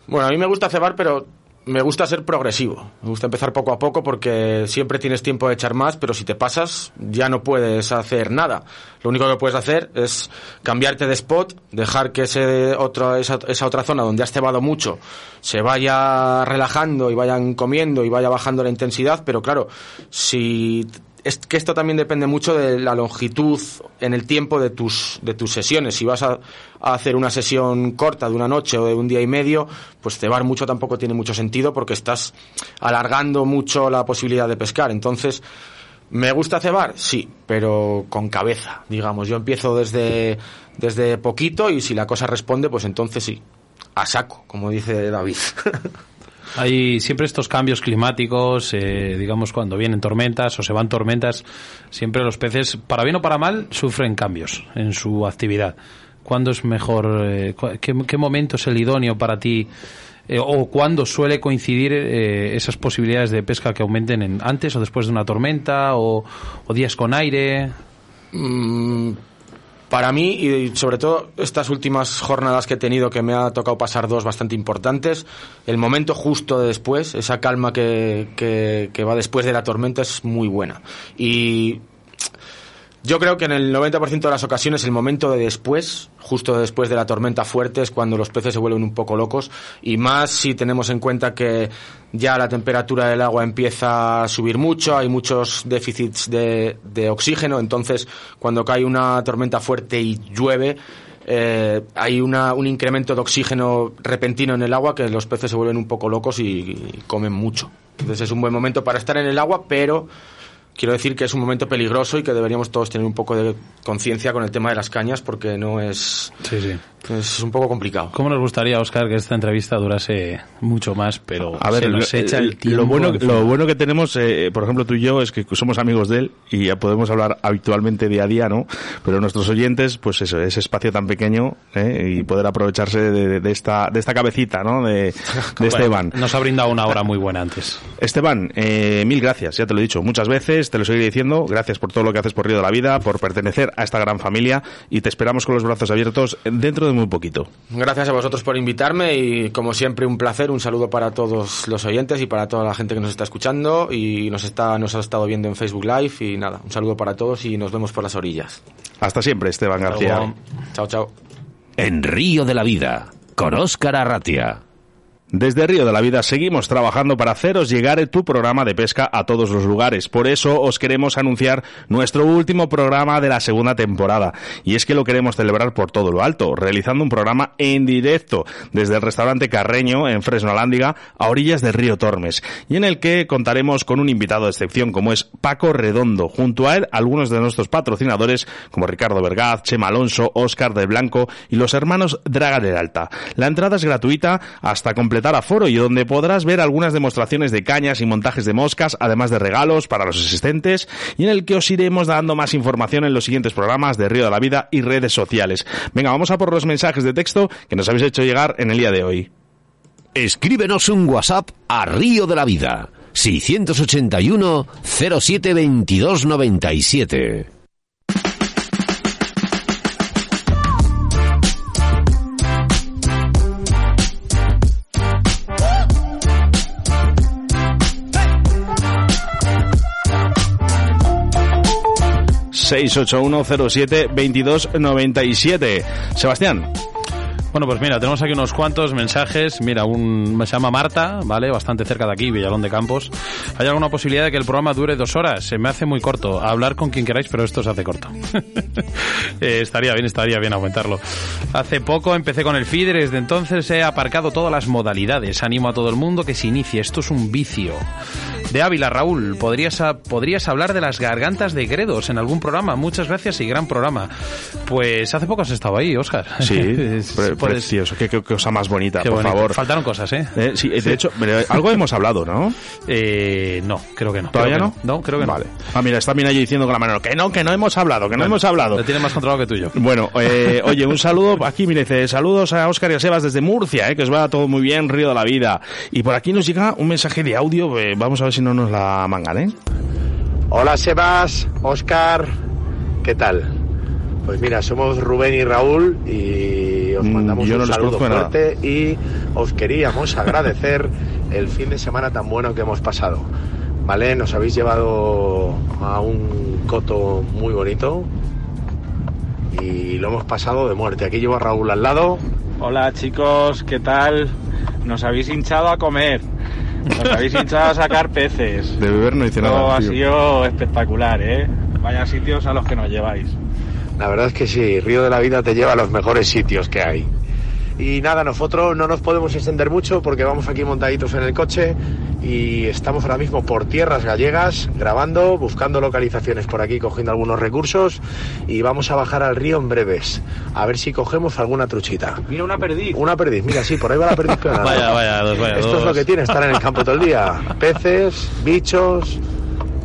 Bueno, a mí me gusta cebar, pero me gusta ser progresivo. Me gusta empezar poco a poco porque siempre tienes tiempo de echar más, pero si te pasas ya no puedes hacer nada. Lo único que puedes hacer es cambiarte de spot, dejar que ese otro, esa, esa otra zona donde has cebado mucho se vaya relajando y vayan comiendo y vaya bajando la intensidad, pero claro, si es que esto también depende mucho de la longitud en el tiempo de tus, de tus sesiones. Si vas a, a hacer una sesión corta de una noche o de un día y medio, pues cebar mucho tampoco tiene mucho sentido porque estás alargando mucho la posibilidad de pescar. Entonces, ¿me gusta cebar? Sí, pero con cabeza, digamos. Yo empiezo desde, desde poquito y si la cosa responde, pues entonces sí. A saco, como dice David. Hay siempre estos cambios climáticos, eh, digamos cuando vienen tormentas o se van tormentas, siempre los peces, para bien o para mal, sufren cambios en su actividad. ¿Cuándo es mejor, eh, qué, momento es el idóneo para ti eh, o cuándo suele coincidir eh, esas posibilidades de pesca que aumenten en, antes o después de una tormenta o, o días con aire? Para mí, y sobre todo estas últimas jornadas que he tenido, que me ha tocado pasar dos bastante importantes, el momento justo de después, esa calma que, que, que va después de la tormenta es muy buena. Y yo creo que en el 90% de las ocasiones el momento de después, justo después de la tormenta fuerte, es cuando los peces se vuelven un poco locos y más si tenemos en cuenta que ya la temperatura del agua empieza a subir mucho, hay muchos déficits de, de oxígeno, entonces cuando cae una tormenta fuerte y llueve, eh, hay una, un incremento de oxígeno repentino en el agua que los peces se vuelven un poco locos y, y comen mucho. Entonces es un buen momento para estar en el agua, pero quiero decir que es un momento peligroso y que deberíamos todos tener un poco de conciencia con el tema de las cañas porque no es, Sí, sí. Es un poco complicado. ¿Cómo nos gustaría, Oscar, que esta entrevista durase mucho más, pero A ver, se nos lo, echa el lo tiempo bueno, encima. lo bueno que tenemos, eh, por ejemplo, tú y yo, es que somos amigos de él y ya podemos hablar habitualmente día a día, ¿no? Pero nuestros oyentes, pues eso, ese espacio tan pequeño ¿eh? y poder aprovecharse de, de esta, de esta cabecita, ¿no? De, de Bueno, Esteban. Nos ha brindado una hora muy buena antes. Esteban, eh, mil gracias, ya te lo he dicho muchas veces, te lo seguiré diciendo, gracias por todo lo que haces por Río de la Vida, por pertenecer a esta gran familia y te esperamos con los brazos abiertos dentro de muy poquito. Gracias a vosotros por invitarme y como siempre un placer, un saludo para todos los oyentes y para toda la gente que nos está escuchando y nos está nos ha estado viendo en Facebook Live y nada, un saludo para todos y nos vemos por las orillas. Hasta siempre, Esteban García. luego. Chao, chao. En Río de la Vida, con Óscar Arratia. Desde Río de la Vida seguimos trabajando para haceros llegar tu programa de pesca a todos los lugares. Por eso os queremos anunciar nuestro último programa de la segunda temporada. Y es que lo queremos celebrar por todo lo alto, realizando un programa en directo desde el restaurante Carreño en Fresno Lándiga a orillas del río Tormes. Y en el que contaremos con un invitado de excepción como es Paco Redondo. Junto a él algunos de nuestros patrocinadores como Ricardo Vergaz, Chema Alonso, Óscar del Blanco y los hermanos Draga del Alta. La entrada es gratuita hasta completar aforo y donde podrás ver algunas demostraciones de cañas y montajes de moscas, además de regalos para los asistentes, y en el que os iremos dando más información en los siguientes programas de Río de la Vida y redes sociales. Venga, vamos a por los mensajes de texto que nos habéis hecho llegar en el día de hoy. Escríbenos un WhatsApp a Río de la Vida. 681 07 22 97. Siete Sebastián. Bueno, pues mira, tenemos aquí unos cuantos mensajes. Mira, un me llama Marta, ¿vale? Bastante cerca de aquí, Villalón de Campos. ¿Hay alguna posibilidad de que el programa dure dos horas? Se me hace muy corto. Hablar con quien queráis, pero esto se hace corto. Eh, estaría bien, estaría bien aumentarlo. Hace poco empecé con el feeder, desde entonces he aparcado todas las modalidades. Animo a todo el mundo que se inicie. Esto es un vicio. De Ávila, Raúl, ¿podrías, a- podrías hablar de las gargantas de Gredos en algún programa? Muchas gracias y gran programa. Pues hace poco has estado ahí, Óscar. Sí, pre- precioso. Qué, qué cosa más bonita, Qué por bonito. favor. Faltaron cosas, ¿eh? Eh, sí, de hecho, algo hemos hablado, ¿no? Eh, no, creo que no. ¿Todavía Creo no? que No, creo que vale. Ah, mira, está bien allí diciendo con la mano, que no, que no hemos hablado, que no hemos no. hablado. Lo tiene más controlado que tú y yo. Bueno, eh, oye, un saludo, aquí mire, dice, saludos a Óscar y a Sebas desde Murcia, eh, que os va todo muy bien, Río de la Vida. Y por aquí nos llega un mensaje de audio, eh, vamos a ver si no nos la mangan, ¿eh? Hola Sebas, Oscar, ¿qué tal? Pues mira, somos Rubén y Raúl y os Mm, mandamos yo no un saludo de nada. fuerte y os queríamos agradecer el fin de semana tan bueno que hemos pasado. ¿Vale? Nos habéis llevado a un coto muy bonito y lo hemos pasado de muerte. Aquí llevo a Raúl al lado. Hola chicos, ¿qué tal? Nos habéis hinchado a comer. Nos habéis hinchado a sacar peces. De beber no Todo nada. ha tío. sido espectacular, ¿eh? Vaya sitios a los que nos lleváis. La verdad es que sí, Río de la Vida te lleva a los mejores sitios que hay. Y nada, nosotros no nos podemos extender mucho porque vamos aquí montaditos en el coche y estamos ahora mismo por tierras gallegas grabando, buscando localizaciones por aquí, cogiendo algunos recursos y vamos a bajar al río en breves, a ver si cogemos alguna truchita. Mira una perdiz. Una perdiz, mira, sí, por ahí va la perdiz peonada. Vaya, vaya, dos, vaya, Esto dos. es lo que tiene estar en el campo todo el día. Peces, bichos.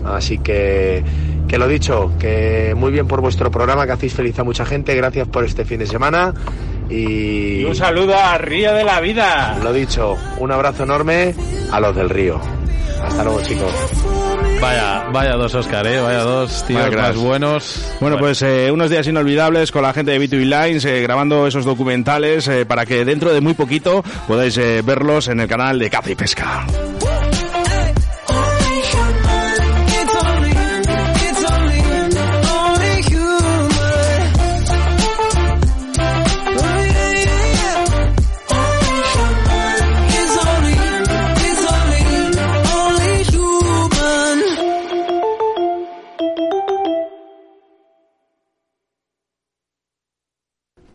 Así que, que lo dicho, que muy bien por vuestro programa, que hacéis feliz a mucha gente. Gracias por este fin de semana. Y, Y un saludo a Río de la Vida. lo dicho, un abrazo enorme a los del río. Hasta luego, chicos. Vaya, vaya dos, Óscar, ¿eh? Vaya dos tíos Vaya más buenos. Bueno, pues eh, unos días inolvidables con la gente de B2B Lines, eh, grabando esos documentales eh, para que dentro de muy poquito podáis eh, verlos en el canal de Caza y Pesca.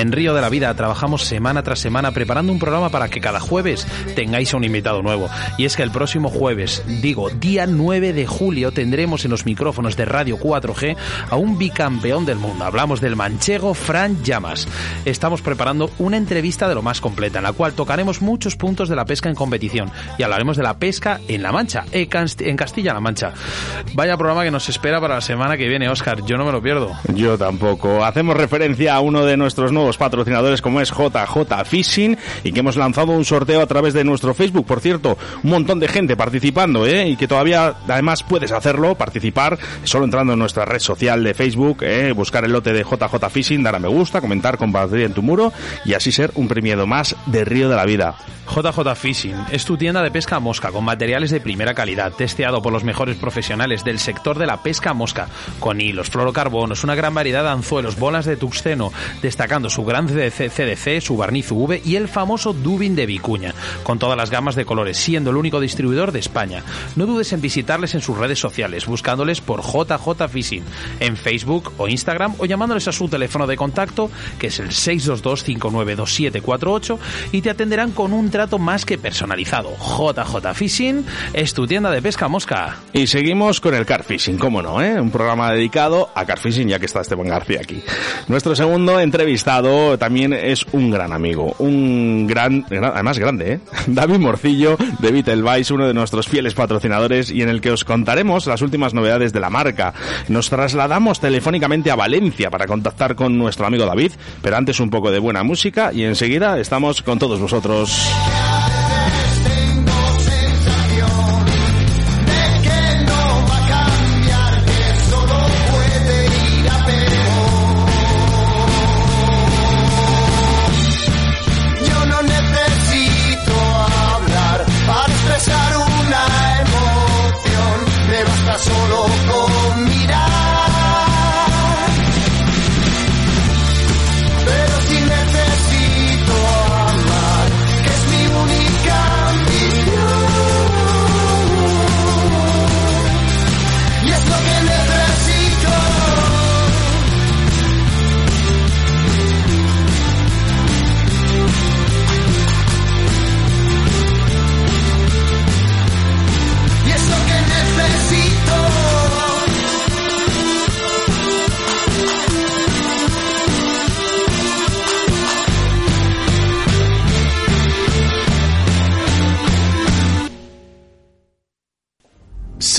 En Río de la Vida trabajamos semana tras semana preparando un programa para que cada jueves tengáis a un invitado nuevo. Y es que el próximo jueves, digo, día 9 de julio, tendremos en los micrófonos de Radio 4G a un bicampeón del mundo. Hablamos del manchego Fran Llamas. Estamos preparando una entrevista de lo más completa, en la cual tocaremos muchos puntos de la pesca en competición y hablaremos de la pesca en La Mancha, en Cast- en Castilla-La Mancha. Vaya programa que nos espera para la semana que viene, Oscar. Yo no me lo pierdo. Yo tampoco. Hacemos referencia a uno de nuestros nuevos patrocinadores como es JJ Fishing y que hemos lanzado un sorteo a través de nuestro Facebook. Por cierto, un montón de gente participando, ¿eh? Y que todavía, además, puedes hacerlo, participar, solo entrando en nuestra red social de Facebook, ¿eh? buscar el lote de JJ Fishing, dar a me gusta, comentar, compartir en tu muro y así ser un premiado más de Río de la Vida. JJ Fishing es tu tienda de pesca mosca con materiales de primera calidad, testeado por los mejores profesionales del sector de la pesca mosca, con hilos, fluorocarbonos, una gran variedad de anzuelos, bolas de tuxteno, destacando su gran CDC, su barniz UV y el famoso dubin de vicuña, con todas las gamas de colores, siendo el único distribuidor de España. No dudes en visitarles en sus redes sociales, buscándoles por JJ Fishing, en Facebook o Instagram o llamándoles a su teléfono de contacto, que es el 622-592748, y te atenderán con un trato más que personalizado. JJ Fishing es tu tienda de pesca mosca. Y seguimos con el car fishing, cómo no, ¿eh? Un programa dedicado a car fishing, ya que está Esteban García aquí. Nuestro segundo entrevistado también es un gran amigo, un gran, además grande, ¿eh? David Morcillo de Vitelvice, uno de nuestros fieles patrocinadores y en el que os contaremos las últimas novedades de la marca. Nos trasladamos telefónicamente a Valencia para contactar con nuestro amigo David, pero antes un poco de buena música y enseguida estamos con todos vosotros.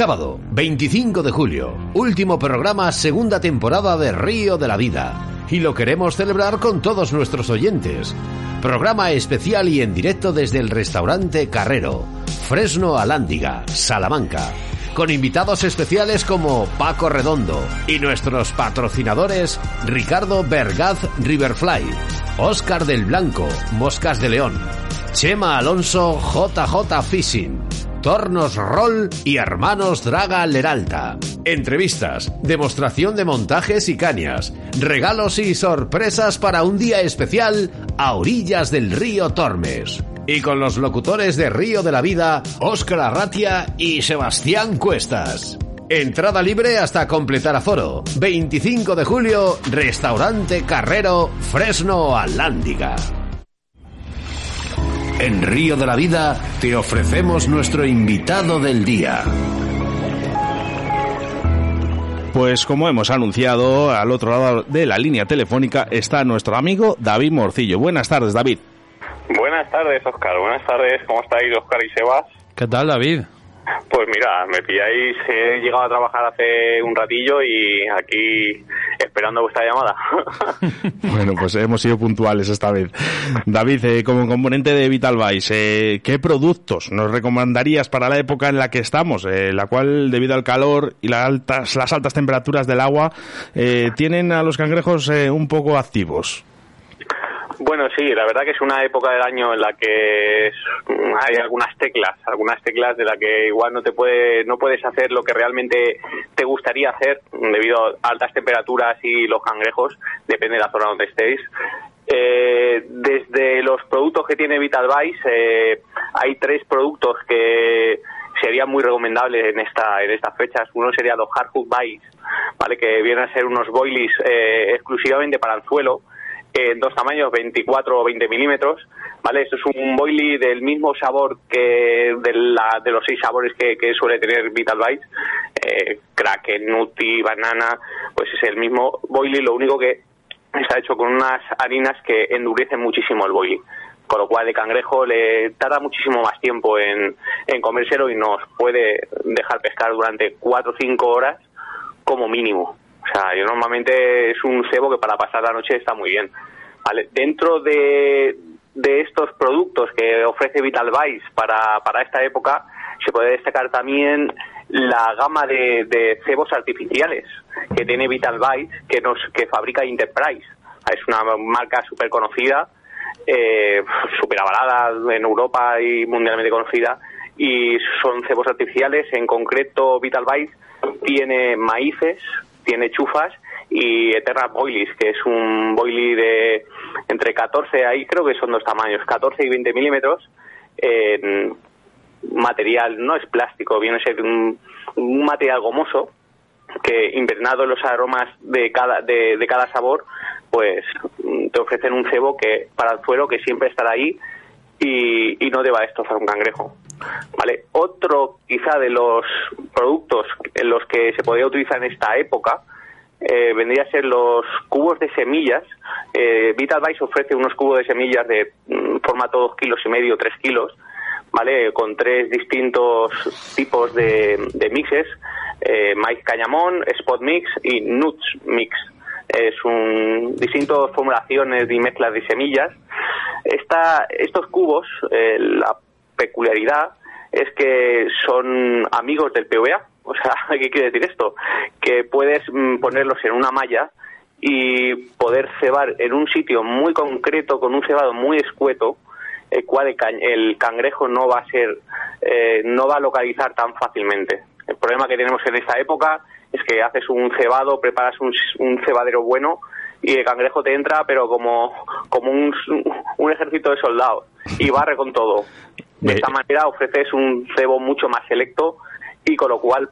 Sábado, 25 de julio, último programa, segunda temporada de Río de la Vida. Y lo queremos celebrar con todos nuestros oyentes. Programa especial y en directo desde el restaurante Carrero, Fresno Alándiga, Salamanca. Con invitados especiales como Paco Redondo y nuestros patrocinadores Ricardo Bergaz Riverfly, Oscar del Blanco, Moscas de León, Chema Alonso JJ Fishing, Tornos Roll y Hermanos Draga Leralta. Entrevistas, demostración de montajes y cañas, regalos y sorpresas para un día especial a orillas del río Tormes. Y con los locutores de Río de la Vida, Óscar Arratia y Sebastián Cuestas. Entrada libre hasta completar aforo. 25 de julio, Restaurante Carrero, Fresno Alándiga. En Río de la Vida te ofrecemos nuestro invitado del día. Pues como hemos anunciado, al otro lado de la línea telefónica está nuestro amigo David Morcillo. Buenas tardes, David. Buenas tardes, Oscar. Buenas tardes. ¿Cómo estáis, Oscar y Sebas? ¿Qué tal, David? Pues mira, me pilláis, he llegado a trabajar hace un ratillo y aquí esperando vuestra llamada. Bueno, pues hemos sido puntuales esta vez. David, eh, como componente de Vital Vice, eh, ¿qué productos nos recomendarías para la época en la que estamos, eh, la cual, debido al calor y las altas, las altas temperaturas del agua, eh, tienen a los cangrejos eh, un poco activos? Bueno, sí, la verdad que es una época del año en la que hay algunas teclas, algunas teclas de la que igual no te puede, no puedes hacer lo que realmente te gustaría hacer debido a altas temperaturas y los cangrejos, depende de la zona donde estéis. Eh, desde los productos que tiene Vital Vice, eh, hay tres productos que serían muy recomendables en esta en estas fechas. Uno sería los Hardhook Vice, ¿vale? que vienen a ser unos boilies eh, exclusivamente para anzuelo, en dos tamaños, 24 o 20 milímetros, ¿vale? Esto es un boilie del mismo sabor que de, la, de los seis sabores que, suele tener Vital Bites, eh, Kraken, Nuti, Banana, pues es el mismo boilie, lo único que está hecho con unas harinas que endurecen muchísimo el boilie. Con lo cual el cangrejo le tarda muchísimo más tiempo en, en comérselo y nos puede dejar pescar durante 4 o 5 horas como mínimo. O sea, yo normalmente es un cebo que para pasar la noche está muy bien. ¿vale? Dentro de, de estos productos que ofrece Vital Vice para, para esta época, se puede destacar también la gama de, de cebos artificiales que tiene Vital Vice, que, nos, que fabrica Enterprise. Es una marca súper conocida, eh, súper avalada en Europa y mundialmente conocida, y son cebos artificiales. En concreto, Vital Vice tiene maíces, tiene chufas y Eterna Boilies, que es un boilie de entre 14, ahí creo que son dos tamaños, 14 y 20 milímetros, en material, no es plástico, viene a ser un, material gomoso que impregnado los aromas de cada, de, de cada sabor, pues te ofrecen un cebo que para el suelo que siempre estará ahí y, y no te va a destrozar un cangrejo. ¿Vale? Otro quizá de los productos en los que se podría utilizar en esta época eh, vendría a ser los cubos de semillas. Eh, Vital Vice ofrece unos cubos de semillas de mm, formato dos kilos y medio, tres kilos, ¿vale? Con tres distintos tipos de, de mixes, eh, maíz cañamón, spot mix y nuts mix. Es un distintas formulaciones y mezclas de semillas. Esta, estos cubos, eh, la peculiaridad es que son amigos del PVA. O sea, ¿qué quiere decir esto? Que puedes mm, ponerlos en una malla y poder cebar en un sitio muy concreto, con un cebado muy escueto, el cual el, ca- el cangrejo no va a ser, eh, no va a localizar tan fácilmente. El problema que tenemos en esta época es que haces un cebado, preparas un, un cebadero bueno y el cangrejo te entra, pero como, como un, un ejército de soldados y barre con todo. De esta manera ofreces un cebo mucho más selecto y con lo cual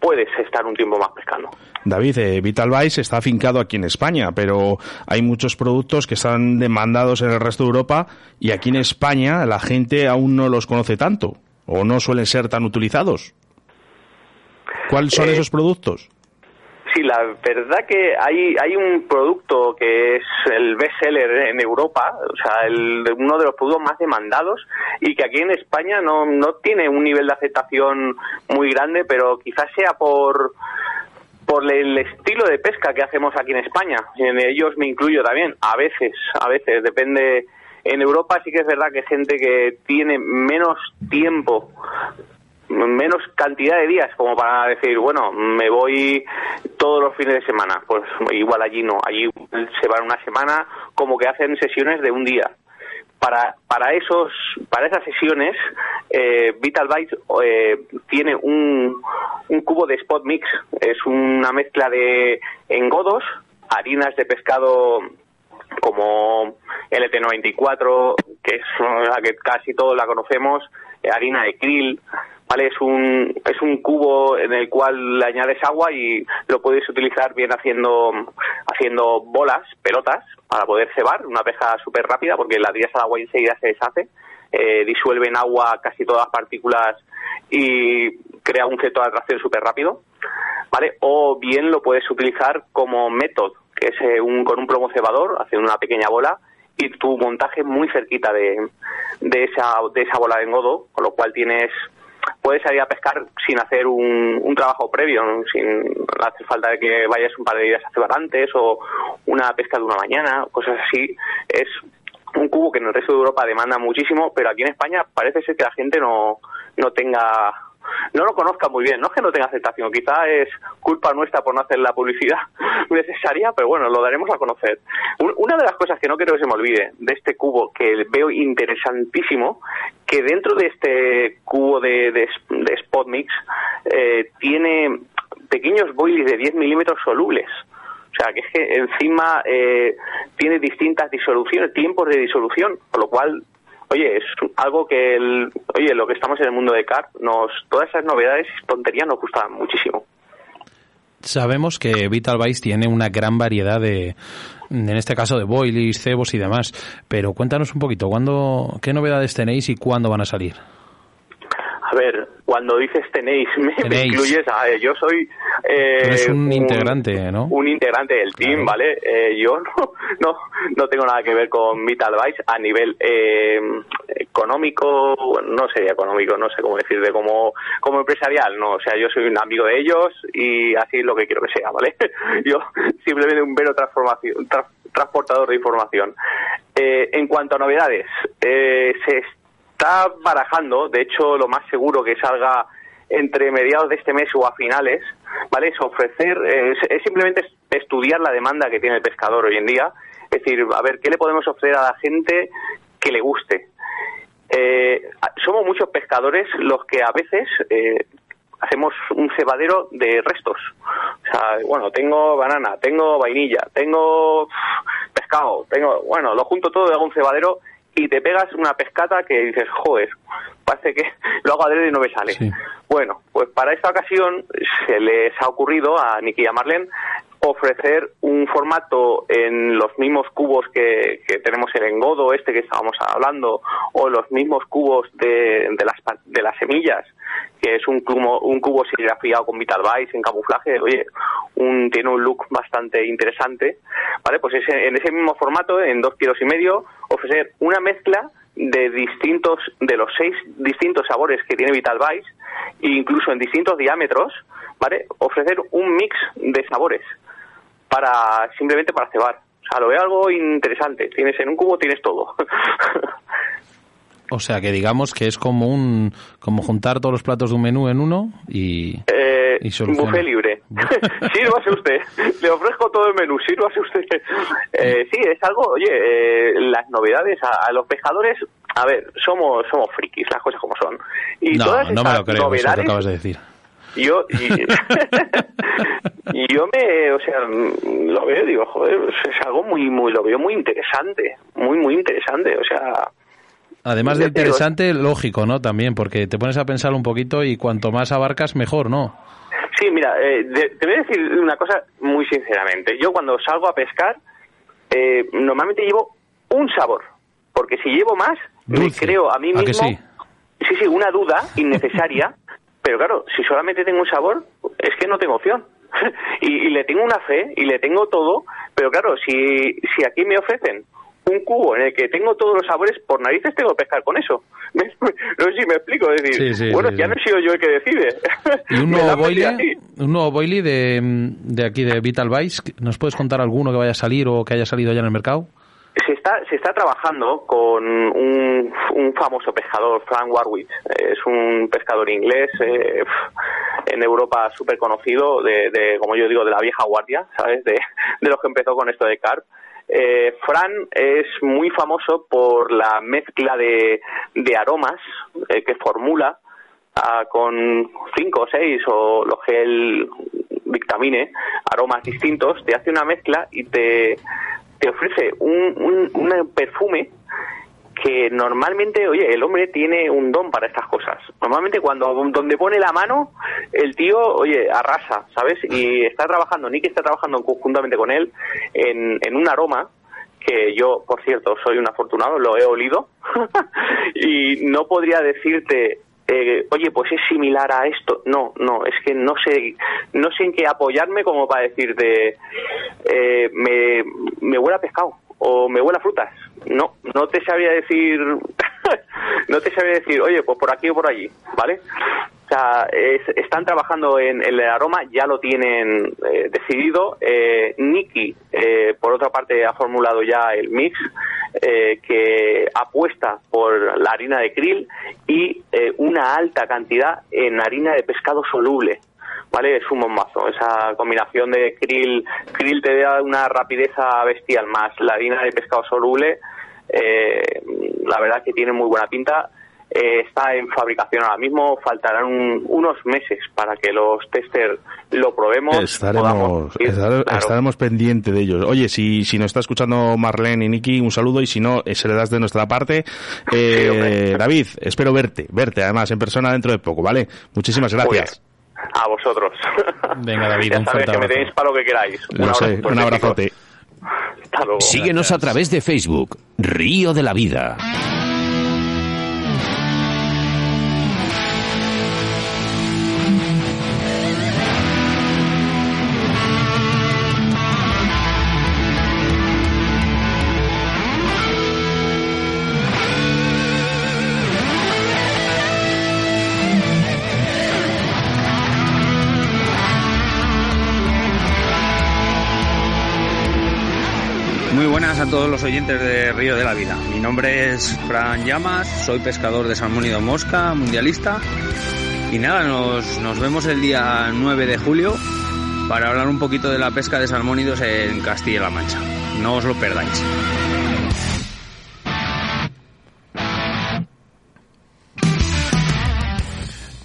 puedes estar un tiempo más pescando. David, eh, Vital Vice está afincado aquí en España, pero hay muchos productos que están demandados en el resto de Europa y aquí en España la gente aún no los conoce tanto o no suelen ser tan utilizados. ¿Cuáles son Eh, esos productos? Sí, la verdad que hay, hay un producto que es el bestseller en Europa, o sea, el, uno de los productos más demandados y que aquí en España no, no tiene un nivel de aceptación muy grande, pero quizás sea por por el estilo de pesca que hacemos aquí en España. En ellos me incluyo también, a veces, a veces, depende. En Europa sí que es verdad que gente que tiene menos tiempo menos cantidad de días como para decir, bueno, me voy todos los fines de semana. Pues igual allí no, allí se van una semana como que hacen sesiones de un día. Para, para esos para esas sesiones eh, Vital Bites eh, tiene un, un cubo de spot mix es una mezcla de engodos harinas de pescado como LT94 que es la que casi todos la conocemos eh, harina de krill ¿vale? Es un, es un cubo en el cual le añades agua y lo puedes utilizar bien haciendo, haciendo bolas, pelotas, para poder cebar, una pesca súper rápida porque la tiras al agua y enseguida se deshace, eh, disuelve en agua casi todas las partículas y crea un centro de atracción súper rápido, ¿vale? O bien lo puedes utilizar como método, que es eh, un, con un plomo cebador, haciendo una pequeña bola y tu montaje muy cerquita de, de, esa, de esa bola de engodo, con lo cual tienes puedes salir a pescar sin hacer un, un trabajo previo, sin no hace falta de que vayas un par de días a cebar antes o una pesca de una mañana, cosas así. Es un cubo que en el resto de Europa demanda muchísimo, pero aquí en España parece ser que la gente no, no tenga no lo conozca muy bien, no es que no tenga aceptación, quizá es culpa nuestra por no hacer la publicidad necesaria, pero bueno, lo daremos a conocer. Un- Una de las cosas que no quiero que se me olvide de este cubo, que veo interesantísimo, que dentro de este cubo de, de, de spot mix eh, tiene pequeños boilies de 10 milímetros solubles. O sea, que es que encima eh, tiene distintas disoluciones, tiempos de disolución, con lo cual Oye, es algo que, el, oye, lo que estamos en el mundo de CAR, nos, todas esas novedades y tonterías nos gustan muchísimo. Sabemos que Vital Vice tiene una gran variedad de, en este caso, de boilies, cebos y demás. Pero cuéntanos un poquito, ¿cuándo, ¿qué novedades tenéis y cuándo van a salir? A A ver, cuando dices tenéis, me, incluyes. A yo soy. eh, eres un integrante, ¿no? Un integrante del team, ¿vale? Eh, yo no, no, no tengo nada que ver con Vital Vice a nivel eh, económico, no sería económico, no sé cómo decir, de como, como empresarial, no. O sea, yo soy un amigo de ellos y así es lo que quiero que sea, ¿vale? Yo simplemente un mero transformación, tra- transportador de información. Eh, en cuanto a novedades, eh, se está barajando, de hecho, lo más seguro que salga entre mediados de este mes o a finales, ¿vale? Es ofrecer, es, simplemente estudiar la demanda que tiene el pescador hoy en día, es decir, a ver, ¿qué le podemos ofrecer a la gente que le guste? Eh, somos muchos pescadores los que a veces eh, hacemos un cebadero de restos. O sea, bueno, tengo banana, tengo vainilla, tengo pescado, tengo, bueno, lo junto todo y hago un cebadero y te pegas una pescata que dices, joder, parece que lo hago adrede y no me sale. Bueno, pues para esta ocasión se les ha ocurrido a Nicky y a Marlene ofrecer un formato en los mismos cubos que, tenemos el engodo este que estábamos hablando o los mismos cubos de, de las de las semillas que es un cubo un cubo serigrafiado con Vital Vice en camuflaje. Oye un tiene un look bastante interesante. Vale pues ese- en ese mismo formato en dos kilos y medio ofrecer una mezcla de distintos de los seis distintos sabores que tiene Vital Vice e incluso en distintos diámetros vale ofrecer un mix de sabores para simplemente para cebar. O sea, lo veo algo interesante. Tienes en un cubo tienes todo. O sea, que digamos que es como un como juntar todos los platos de un menú en uno y... Eh, Y buffet libre. sírvase usted. Le ofrezco todo el menú. Sírvase usted. Eh, sí, es algo, oye, eh, las novedades a, a los pescadores, a ver, somos somos frikis, las cosas como son. Y no, todas no me lo creo eso que novedades, acabas de decir. Yo, y, y yo me, o sea, lo veo, digo, joder, es algo muy, muy, lo veo muy interesante, muy, muy interesante, o sea, Además de te digo, interesante, lógico, ¿no? También, porque te pones a pensar un poquito y cuanto más abarcas, mejor, ¿no? Sí, mira, eh, de- te voy a decir una cosa muy sinceramente. Yo cuando salgo a pescar, eh, normalmente llevo un sabor, porque si llevo más, me creo a mí ¿A que mismo, sí? sí, sí, una duda innecesaria, pero claro, si solamente tengo un sabor, es que no tengo opción. y, y le tengo una fe y le tengo todo, pero claro, si, si aquí me ofrecen un cubo en el que tengo todos los sabores, por narices tengo que pescar con eso. No sé si me explico, es decir, Sí, sí, bueno, sí, ya no he sido yo el que decide. Y un nuevo boilie, un nuevo boilie de, de aquí de Vital Vice. ¿Nos puedes contar alguno que vaya a salir o que haya salido ya en el mercado? Se está, se está trabajando con un, un famoso pescador, Frank Warwick. Es un pescador inglés eh, en Europa súper conocido, de, de, como yo digo, de la vieja guardia, ¿sabes? De, de los que empezó con esto de carp. Eh, Fran es muy famoso por la mezcla de, de aromas eh, que formula ah, con cinco o seis o los que él dictamine, aromas distintos, te hace una mezcla y te, te ofrece un, un, un perfume que normalmente, oye, el hombre tiene un don para estas cosas. Normalmente cuando donde pone la mano, el tío, oye, arrasa, ¿sabes? Y está trabajando, Nick está trabajando conjuntamente con él en, en un aroma que yo, por cierto, soy un afortunado, lo he olido y no podría decirte eh, oye, pues es similar a esto. No, no, es que no sé, no sé en qué apoyarme como para decirte, eh, me, me pescado o me huele a frutas. No, no te sabría decir, no te sabría decir, oye, pues por aquí o por allí, ¿vale? Sea, es- están trabajando en, en el aroma, ya lo tienen eh, decidido. Eh, Nicky, eh, por otra parte, ha formulado ya el mix eh, que apuesta por la harina de krill y eh, una alta cantidad en harina de pescado soluble. ¿Vale? Es un bombazo. Esa combinación de krill, krill te da una rapidez bestial más la harina de pescado soluble. eh, la verdad que tiene muy buena pinta. Eh, está en fabricación ahora mismo. Faltarán un- unos meses para que los testers lo probemos. Estaremos, ir. estar- Claro. estaremos pendientes de ellos. Oye, si, si nos está escuchando Marlene y Nicky, un saludo y si no, eh, se le das de nuestra parte. Eh, David, espero verte, verte además en persona dentro de poco, ¿vale? Muchísimas gracias. A vosotros. Venga, David, ya un sabéis fuerte que me tenéis para lo que queráis. Un Lo sé, un abrazote. chicos. Hasta luego. Síguenos a través de Facebook, Río de la Vida. Buenas a todos los oyentes de Río de la Vida. Mi nombre es Fran Llamas, soy pescador de salmónido mosca, mundialista. Y nada, nos, nos vemos el día 9 de julio para hablar un poquito de la pesca de salmónidos en Castilla-La Mancha. No os lo perdáis.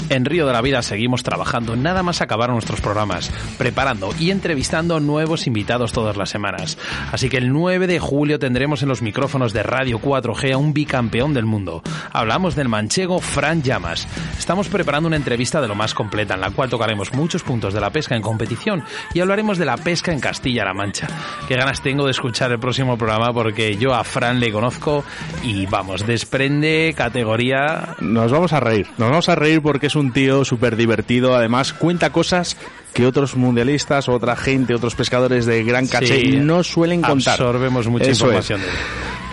En Río de la Vida seguimos trabajando nada más acabar nuestros programas, preparando y entrevistando nuevos invitados todas las semanas. Así que el 9 de julio tendremos en los micrófonos de Radio 4G a un bicampeón del mundo. Hablamos del manchego Fran Llamas. Estamos preparando una entrevista de lo más completa en la cual tocaremos muchos puntos de la pesca en competición y hablaremos de la pesca en Castilla-La Mancha. Qué ganas tengo de escuchar el próximo programa porque yo a Fran le conozco y vamos, desprende categoría. Nos vamos a reír, nos vamos a reír porque es un tío súper divertido, además cuenta cosas que otros mundialistas, otra gente, otros pescadores de gran caché Sí, no suelen contar. Absorbemos mucha Eso información es.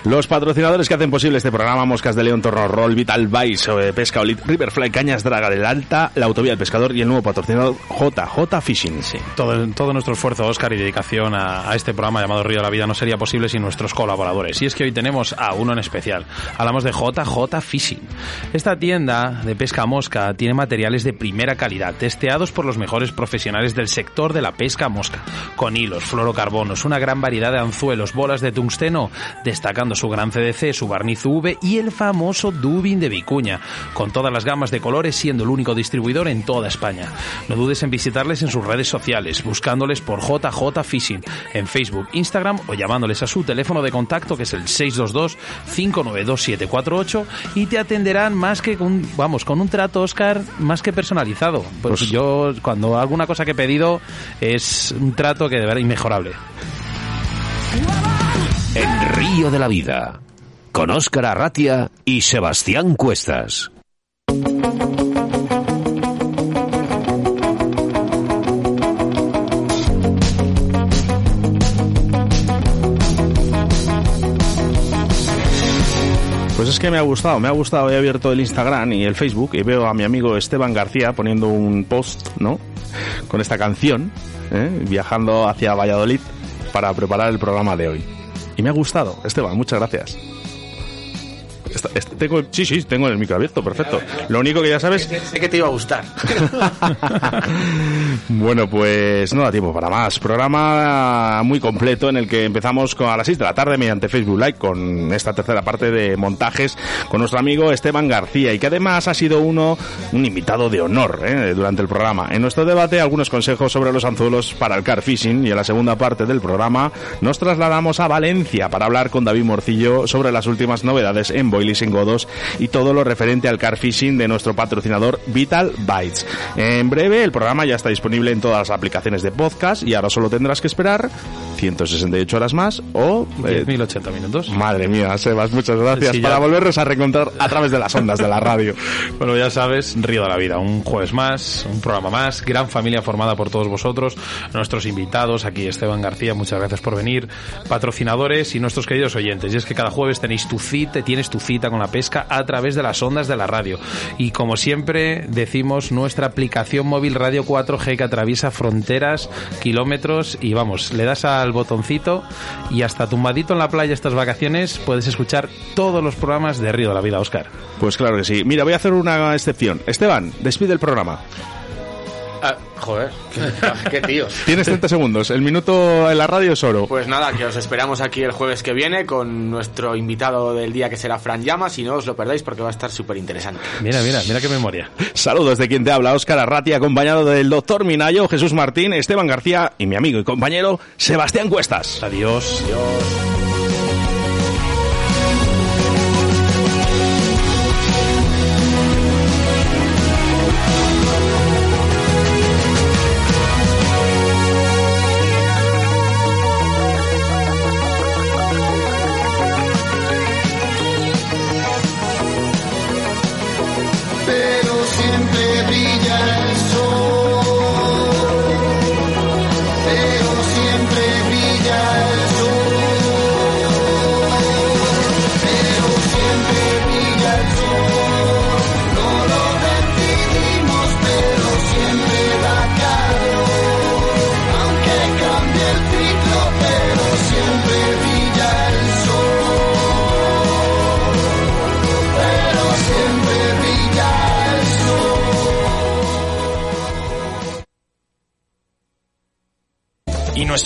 Los patrocinadores que hacen posible este programa, Moscas de León, Torno Roll, Vital Vice, eh, Pesca Olit, Riverfly, Cañas Draga del Alta, la Autovía del Pescador y el nuevo patrocinador JJ Fishing. Sí. Todo, todo nuestro esfuerzo, Oscar, y dedicación a, a este programa llamado Río de la Vida no sería posible sin nuestros colaboradores. Y es que hoy tenemos a uno en especial. Hablamos de JJ Fishing. Esta tienda de pesca mosca tiene materiales de primera calidad, testeados por los mejores profesionales del sector de la pesca mosca, con hilos, fluorocarbonos, una gran variedad de anzuelos, bolas de tungsteno, destacando su gran CDC, su barniz UV y el famoso Dubin de Vicuña, con todas las gamas de colores, siendo el único distribuidor en toda España. No dudes en visitarles en sus redes sociales, buscándoles por JJ Fishing en Facebook, Instagram o llamándoles a su teléfono de contacto que es el 622-592-748 y te atenderán más que con, vamos, con un trato, Oscar, más que personalizado. Pues, Pues- yo, cuando alguna cosa que he pedido es un trato que de verdad inmejorable. En Río de la Vida, con Óscar Arratia y Sebastián Cuestas. Pues es que me ha gustado, me ha gustado. He abierto el Instagram y el Facebook y veo a mi amigo Esteban García poniendo un post, ¿no? Con esta canción, ¿eh? viajando hacia Valladolid para preparar el programa de hoy. Y me ha gustado, Esteban, muchas gracias. Esta- este- tengo, sí, sí, tengo el micro abierto, perfecto. Lo único que ya sabes Sé que te iba a gustar. Bueno, pues no da tiempo para más. Programa muy completo en el que empezamos con, a las 6 de la tarde mediante Facebook Live con esta tercera parte de montajes con nuestro amigo Esteban García y que además ha sido uno, un invitado de honor ¿eh? durante el programa. En nuestro debate algunos consejos sobre los anzuelos para el car fishing y en la segunda parte del programa nos trasladamos a Valencia para hablar con David Morcillo sobre las últimas novedades en boilies en godos y todo lo referente al car fishing de nuestro patrocinador Vital Bites. En breve el programa ya está disponible en todas las aplicaciones de podcast y ahora solo tendrás que esperar 168 horas más o... eh, 10.080 minutos. Madre mía, Sebas, muchas gracias Sí, para volvernos a reencontrar a través de las ondas de la radio. Bueno, ya sabes, Río de la Vida, un jueves más, un programa más, gran familia formada por todos vosotros, nuestros invitados, aquí Esteban García, muchas gracias por venir, patrocinadores y nuestros queridos oyentes. Y es que cada jueves tenéis tu cita, tienes tu cita con la pesca a través de las ondas de la radio. Y como siempre decimos, nuestra aplicación móvil Radio 4G que atraviesa fronteras, kilómetros y vamos, le das al botoncito y hasta tumbadito en la playa estas vacaciones puedes escuchar todos los programas de Río de la Vida, Oscar. Pues claro que sí. Mira, voy a hacer una excepción. Esteban, despide el programa. Ah, joder, qué tíos. Tienes 30 segundos. El minuto en la radio es oro. Pues nada, que os esperamos aquí el jueves que viene con nuestro invitado del día que será Fran Llamas y no os lo perdáis porque va a estar súper interesante. Mira, mira, mira qué memoria. Saludos de quien te habla, Óscar Arrati, acompañado del doctor Minayo, Jesús Martín, Esteban García y mi amigo y compañero Sebastián Cuestas. Adiós. pero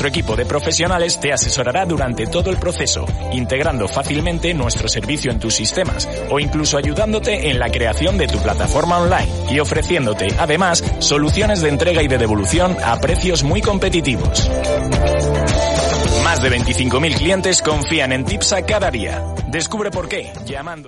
Equipo de profesionales te asesorará durante todo el proceso, integrando fácilmente nuestro servicio en tus sistemas o incluso ayudándote en la creación de tu plataforma online y ofreciéndote, además, soluciones de entrega y de devolución a precios muy competitivos. Más de 25.000 clientes confían en Tipsa cada día. Descubre por qué llamando